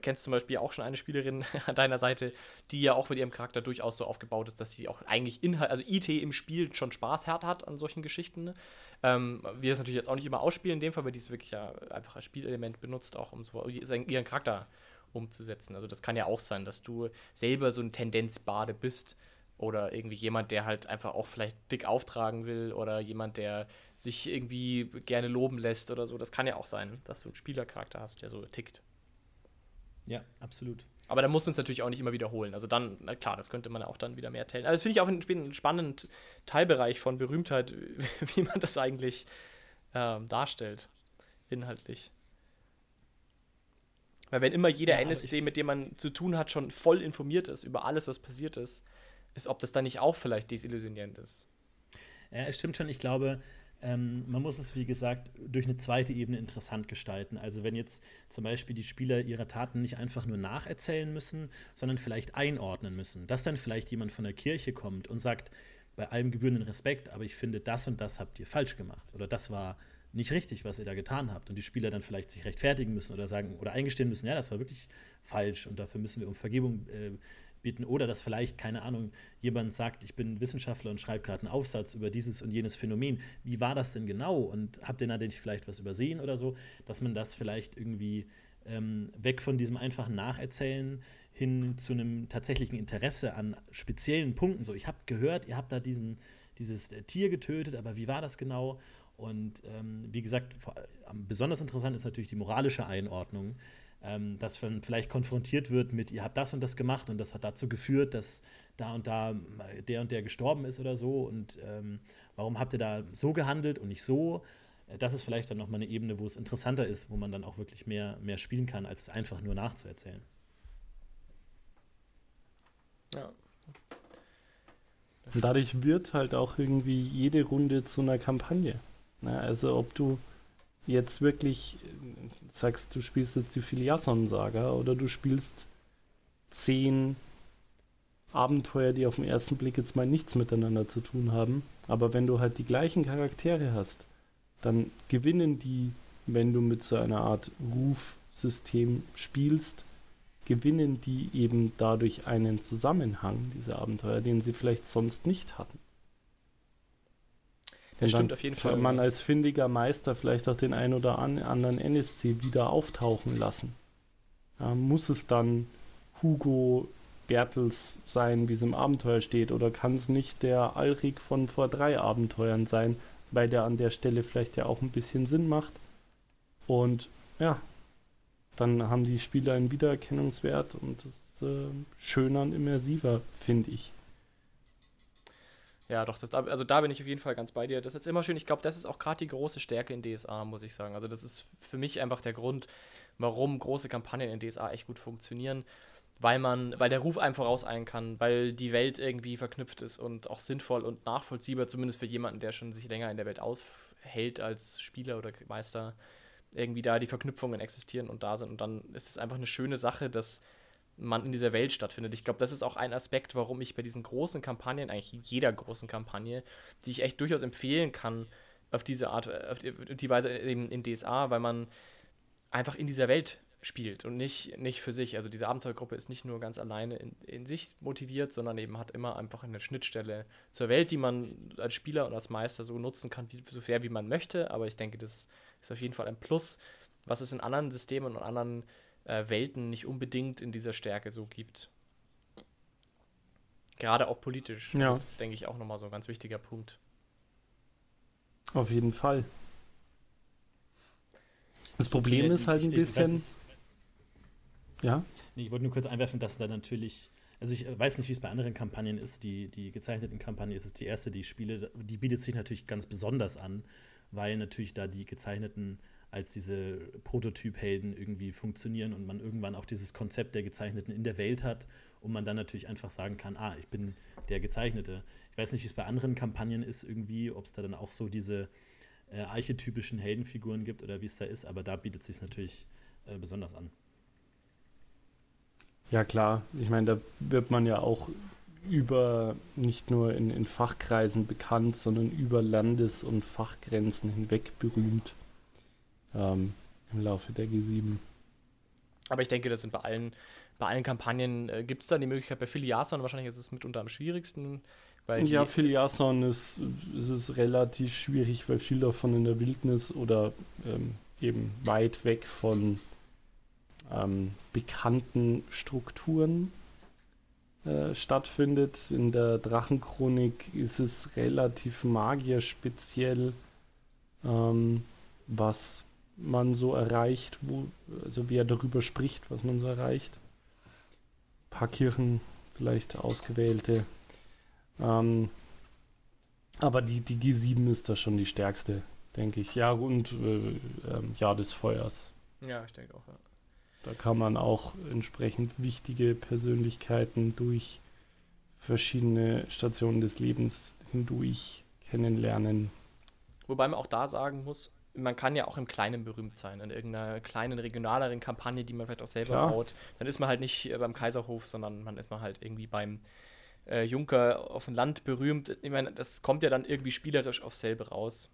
kennst zum Beispiel auch schon eine Spielerin an deiner Seite, die ja auch mit ihrem Charakter durchaus so aufgebaut ist, dass sie auch eigentlich Inhalt, also IT im Spiel schon Spaß hat, hat an solchen Geschichten. Ne? Ähm, wir das natürlich jetzt auch nicht immer ausspielen in dem Fall, weil die es wirklich ja einfach als Spielelement benutzt, auch um so ihren Charakter umzusetzen. Also das kann ja auch sein, dass du selber so ein Tendenzbade bist oder irgendwie jemand, der halt einfach auch vielleicht dick auftragen will oder jemand, der sich irgendwie gerne loben lässt oder so. Das kann ja auch sein, dass du einen Spielercharakter hast, der so tickt. Ja, absolut. Aber da muss man es natürlich auch nicht immer wiederholen. Also dann, na klar, das könnte man auch dann wieder mehr teilen. Also das finde ich auch einen spannenden Teilbereich von Berühmtheit, wie man das eigentlich ähm, darstellt, inhaltlich. Weil wenn immer jeder ja, NSC, mit dem man zu tun hat, schon voll informiert ist über alles, was passiert ist, ist, ob das dann nicht auch vielleicht desillusionierend ist. Ja, es stimmt schon. Ich glaube, ähm, man muss es, wie gesagt, durch eine zweite Ebene interessant gestalten. Also wenn jetzt zum Beispiel die Spieler ihre Taten nicht einfach nur nacherzählen müssen, sondern vielleicht einordnen müssen. Dass dann vielleicht jemand von der Kirche kommt und sagt, bei allem gebührenden Respekt, aber ich finde, das und das habt ihr falsch gemacht. Oder das war nicht richtig, was ihr da getan habt. Und die Spieler dann vielleicht sich rechtfertigen müssen oder sagen oder eingestehen müssen, ja, das war wirklich falsch und dafür müssen wir um Vergebung äh, bieten oder dass vielleicht, keine Ahnung, jemand sagt, ich bin Wissenschaftler und schreibe gerade einen Aufsatz über dieses und jenes Phänomen. Wie war das denn genau? Und habt ihr natürlich vielleicht was übersehen oder so, dass man das vielleicht irgendwie ähm, weg von diesem einfachen Nacherzählen hin zu einem tatsächlichen Interesse an speziellen Punkten. So, ich habe gehört, ihr habt da diesen, dieses Tier getötet, aber wie war das genau? Und ähm, wie gesagt, vor, besonders interessant ist natürlich die moralische Einordnung ähm, dass man vielleicht konfrontiert wird mit, ihr habt das und das gemacht und das hat dazu geführt, dass da und da der und der gestorben ist oder so und ähm, warum habt ihr da so gehandelt und nicht so? Äh, das ist vielleicht dann nochmal eine Ebene, wo es interessanter ist, wo man dann auch wirklich mehr, mehr spielen kann, als es einfach nur nachzuerzählen. Ja. Und dadurch wird halt auch irgendwie jede Runde zu einer Kampagne. Na, also ob du jetzt wirklich sagst, du spielst jetzt die Filiason-Saga oder du spielst zehn Abenteuer, die auf den ersten Blick jetzt mal nichts miteinander zu tun haben. Aber wenn du halt die gleichen Charaktere hast, dann gewinnen die, wenn du mit so einer Art Rufsystem spielst, gewinnen die eben dadurch einen Zusammenhang, diese Abenteuer, den sie vielleicht sonst nicht hatten. Denn stimmt auf jeden Fall. Kann man als findiger Meister vielleicht auch den einen oder anderen NSC wieder auftauchen lassen. Ja, muss es dann Hugo Bertels sein, wie es im Abenteuer steht, oder kann es nicht der Alrik von vor drei Abenteuern sein, weil der an der Stelle vielleicht ja auch ein bisschen Sinn macht. Und ja, dann haben die Spieler einen Wiedererkennungswert und das ist äh, schöner und immersiver, finde ich. Ja, doch, das, also da bin ich auf jeden Fall ganz bei dir. Das ist immer schön. Ich glaube, das ist auch gerade die große Stärke in DSA, muss ich sagen. Also, das ist für mich einfach der Grund, warum große Kampagnen in DSA echt gut funktionieren. Weil man, weil der Ruf einem vorauseilen kann, weil die Welt irgendwie verknüpft ist und auch sinnvoll und nachvollziehbar, zumindest für jemanden, der schon sich länger in der Welt aufhält als Spieler oder Meister, irgendwie da die Verknüpfungen existieren und da sind. Und dann ist es einfach eine schöne Sache, dass man in dieser Welt stattfindet. Ich glaube, das ist auch ein Aspekt, warum ich bei diesen großen Kampagnen, eigentlich jeder großen Kampagne, die ich echt durchaus empfehlen kann, auf diese Art, auf die, Weise eben in DSA, weil man einfach in dieser Welt spielt und nicht, nicht für sich. Also diese Abenteuergruppe ist nicht nur ganz alleine in, in sich motiviert, sondern eben hat immer einfach eine Schnittstelle zur Welt, die man als Spieler und als Meister so nutzen kann, wie, so fair wie man möchte. Aber ich denke, das ist auf jeden Fall ein Plus, was es in anderen Systemen und anderen äh, Welten nicht unbedingt in dieser Stärke so gibt. Gerade auch politisch. Ja. Das ist, denke ich, auch nochmal so ein ganz wichtiger Punkt. Auf jeden Fall. Das Problem ist halt ein bisschen. ja? ich wollte nur kurz einwerfen, dass da natürlich. Also ich weiß nicht, wie es bei anderen Kampagnen ist. Die, die gezeichneten Kampagne ist es die erste, die ich spiele. Die bietet sich natürlich ganz besonders an, weil natürlich da die gezeichneten als diese Prototyp-Helden irgendwie funktionieren und man irgendwann auch dieses Konzept der Gezeichneten in der Welt hat und man dann natürlich einfach sagen kann, ah, ich bin der Gezeichnete. Ich weiß nicht, wie es bei anderen Kampagnen ist irgendwie, ob es da dann auch so diese äh, archetypischen Heldenfiguren gibt oder wie es da ist, aber da bietet es sich natürlich äh, besonders an. Ja, klar. Ich meine, da wird man ja auch über nicht nur in, in Fachkreisen bekannt, sondern über Landes- und Fachgrenzen hinweg berühmt ähm, im Laufe der G7. Aber ich denke, das sind bei allen, bei allen Kampagnen äh, gibt es dann die Möglichkeit, bei Filiason wahrscheinlich ist es mitunter am schwierigsten. Weil ja, Filiason ist, ist es relativ schwierig, weil viel davon in der Wildnis oder ähm, eben weit weg von ähm, bekannten Strukturen äh, stattfindet. In der Drachenchronik ist es relativ magierspeziell, ähm, was man so erreicht, wo, also wer darüber spricht, was man so erreicht. Ein paar Kirchen, vielleicht ausgewählte. Ähm, aber die, die G7 ist da schon die stärkste, denke ich. Ja, und äh, äh, Jahr des Feuers. Ja, ich denke auch, ja. Da kann man auch entsprechend wichtige Persönlichkeiten durch verschiedene Stationen des Lebens hindurch kennenlernen. Wobei man auch da sagen muss, man kann ja auch im Kleinen berühmt sein, in irgendeiner kleinen, regionaleren Kampagne, die man vielleicht auch selber Klar. baut. Dann ist man halt nicht äh, beim Kaiserhof, sondern man ist mal halt irgendwie beim äh, Junker auf dem Land berühmt. Ich meine, das kommt ja dann irgendwie spielerisch auf selber raus.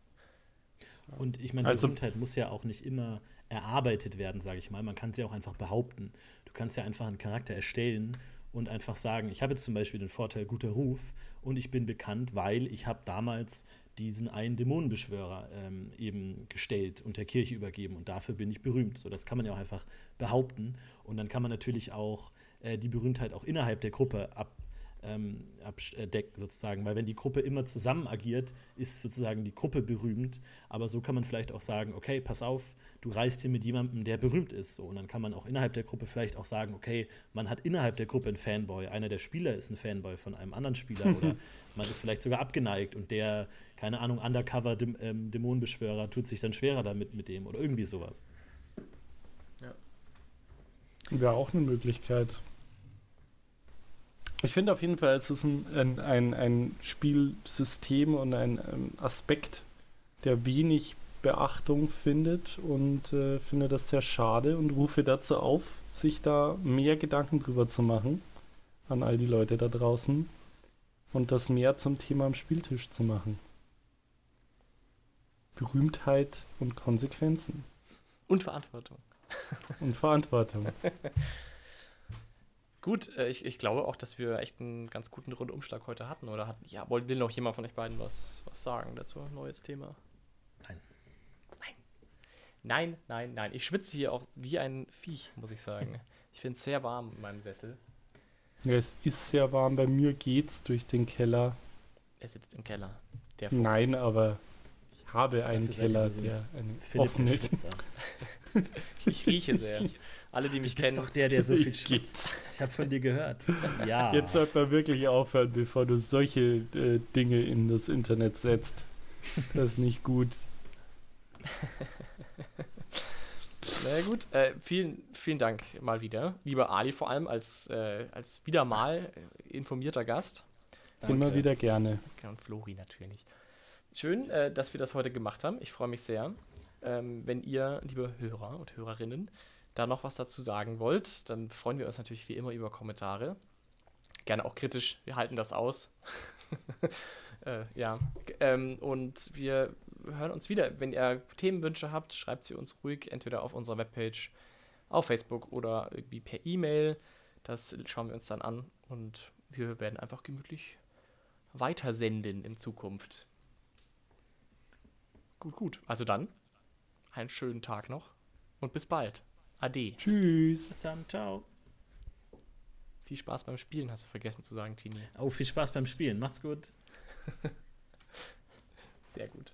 Und ich meine, also, Berühmtheit muss ja auch nicht immer erarbeitet werden, sage ich mal. Man kann sie ja auch einfach behaupten. Du kannst ja einfach einen Charakter erstellen und einfach sagen, ich habe jetzt zum Beispiel den Vorteil guter Ruf und ich bin bekannt, weil ich habe damals diesen einen Dämonenbeschwörer ähm, eben gestellt und der Kirche übergeben. Und dafür bin ich berühmt. So, das kann man ja auch einfach behaupten. Und dann kann man natürlich auch äh, die Berühmtheit auch innerhalb der Gruppe ab, ähm, abdecken sozusagen, weil wenn die Gruppe immer zusammen agiert, ist sozusagen die Gruppe berühmt, aber so kann man vielleicht auch sagen, okay, pass auf, du reist hier mit jemandem, der berühmt ist, so. und dann kann man auch innerhalb der Gruppe vielleicht auch sagen, okay, man hat innerhalb der Gruppe einen Fanboy, einer der Spieler ist ein Fanboy von einem anderen Spieler. Oder man ist vielleicht sogar abgeneigt und der, keine Ahnung, Undercover -Däm ähm, Dämonenbeschwörer tut sich dann schwerer damit mit dem oder irgendwie sowas. Ja. Wäre auch eine Möglichkeit. Ich finde auf jeden Fall, es ist ein, ein, ein, ein Spielsystem und ein, ein, Aspekt, der wenig Beachtung findet und äh, finde das sehr schade und rufe dazu auf, sich da mehr Gedanken drüber zu machen an all die Leute da draußen und das mehr zum Thema am Spieltisch zu machen. Berühmtheit und Konsequenzen. Und Verantwortung. Und Verantwortung. Gut, äh, ich, ich glaube auch, dass wir echt einen ganz guten Rundumschlag heute hatten. Oder hat, ja, will noch jemand von euch beiden was, was sagen dazu? Neues Thema? Nein. Nein. Nein, nein, nein. Ich schwitze hier auch wie ein Viech, muss ich sagen. Ich finde es sehr warm in meinem Sessel. Ja, es ist sehr warm. Bei mir geht's durch den Keller. Er sitzt im Keller. Der Fuchs. Nein, aber habe einen Dafür Keller, der eine offene. ich rieche sehr. Alle, die mich du bist kennen. doch der, der so viel schwitzt. Ich habe von dir gehört. Ja. Jetzt sollte man wirklich aufhören, bevor du solche äh, Dinge in das Internet setzt. Das ist nicht gut. Na gut, äh, vielen, vielen Dank mal wieder. Lieber Ali vor allem als, äh, als wieder mal äh, informierter Gast. Danke. Immer wieder gerne. Und Flori natürlich. Schön, äh, dass wir das heute gemacht haben. Ich freue mich sehr. Ähm, wenn ihr, liebe Hörer und Hörerinnen, da noch was dazu sagen wollt, dann freuen wir uns natürlich wie immer über Kommentare. Gerne auch kritisch, wir halten das aus. äh, ja, ähm, und wir hören uns wieder. Wenn ihr Themenwünsche habt, schreibt sie uns ruhig entweder auf unserer Webpage, auf Facebook oder irgendwie per E-Mail. Das schauen wir uns dann an und wir werden einfach gemütlich weitersenden in Zukunft. Gut, gut. Also dann, einen schönen Tag noch und bis bald. Ade. Tschüss. Bis dann. Ciao. Viel Spaß beim Spielen, hast du vergessen zu sagen, Tini. Oh, viel Spaß beim Spielen. Macht's gut. Sehr gut.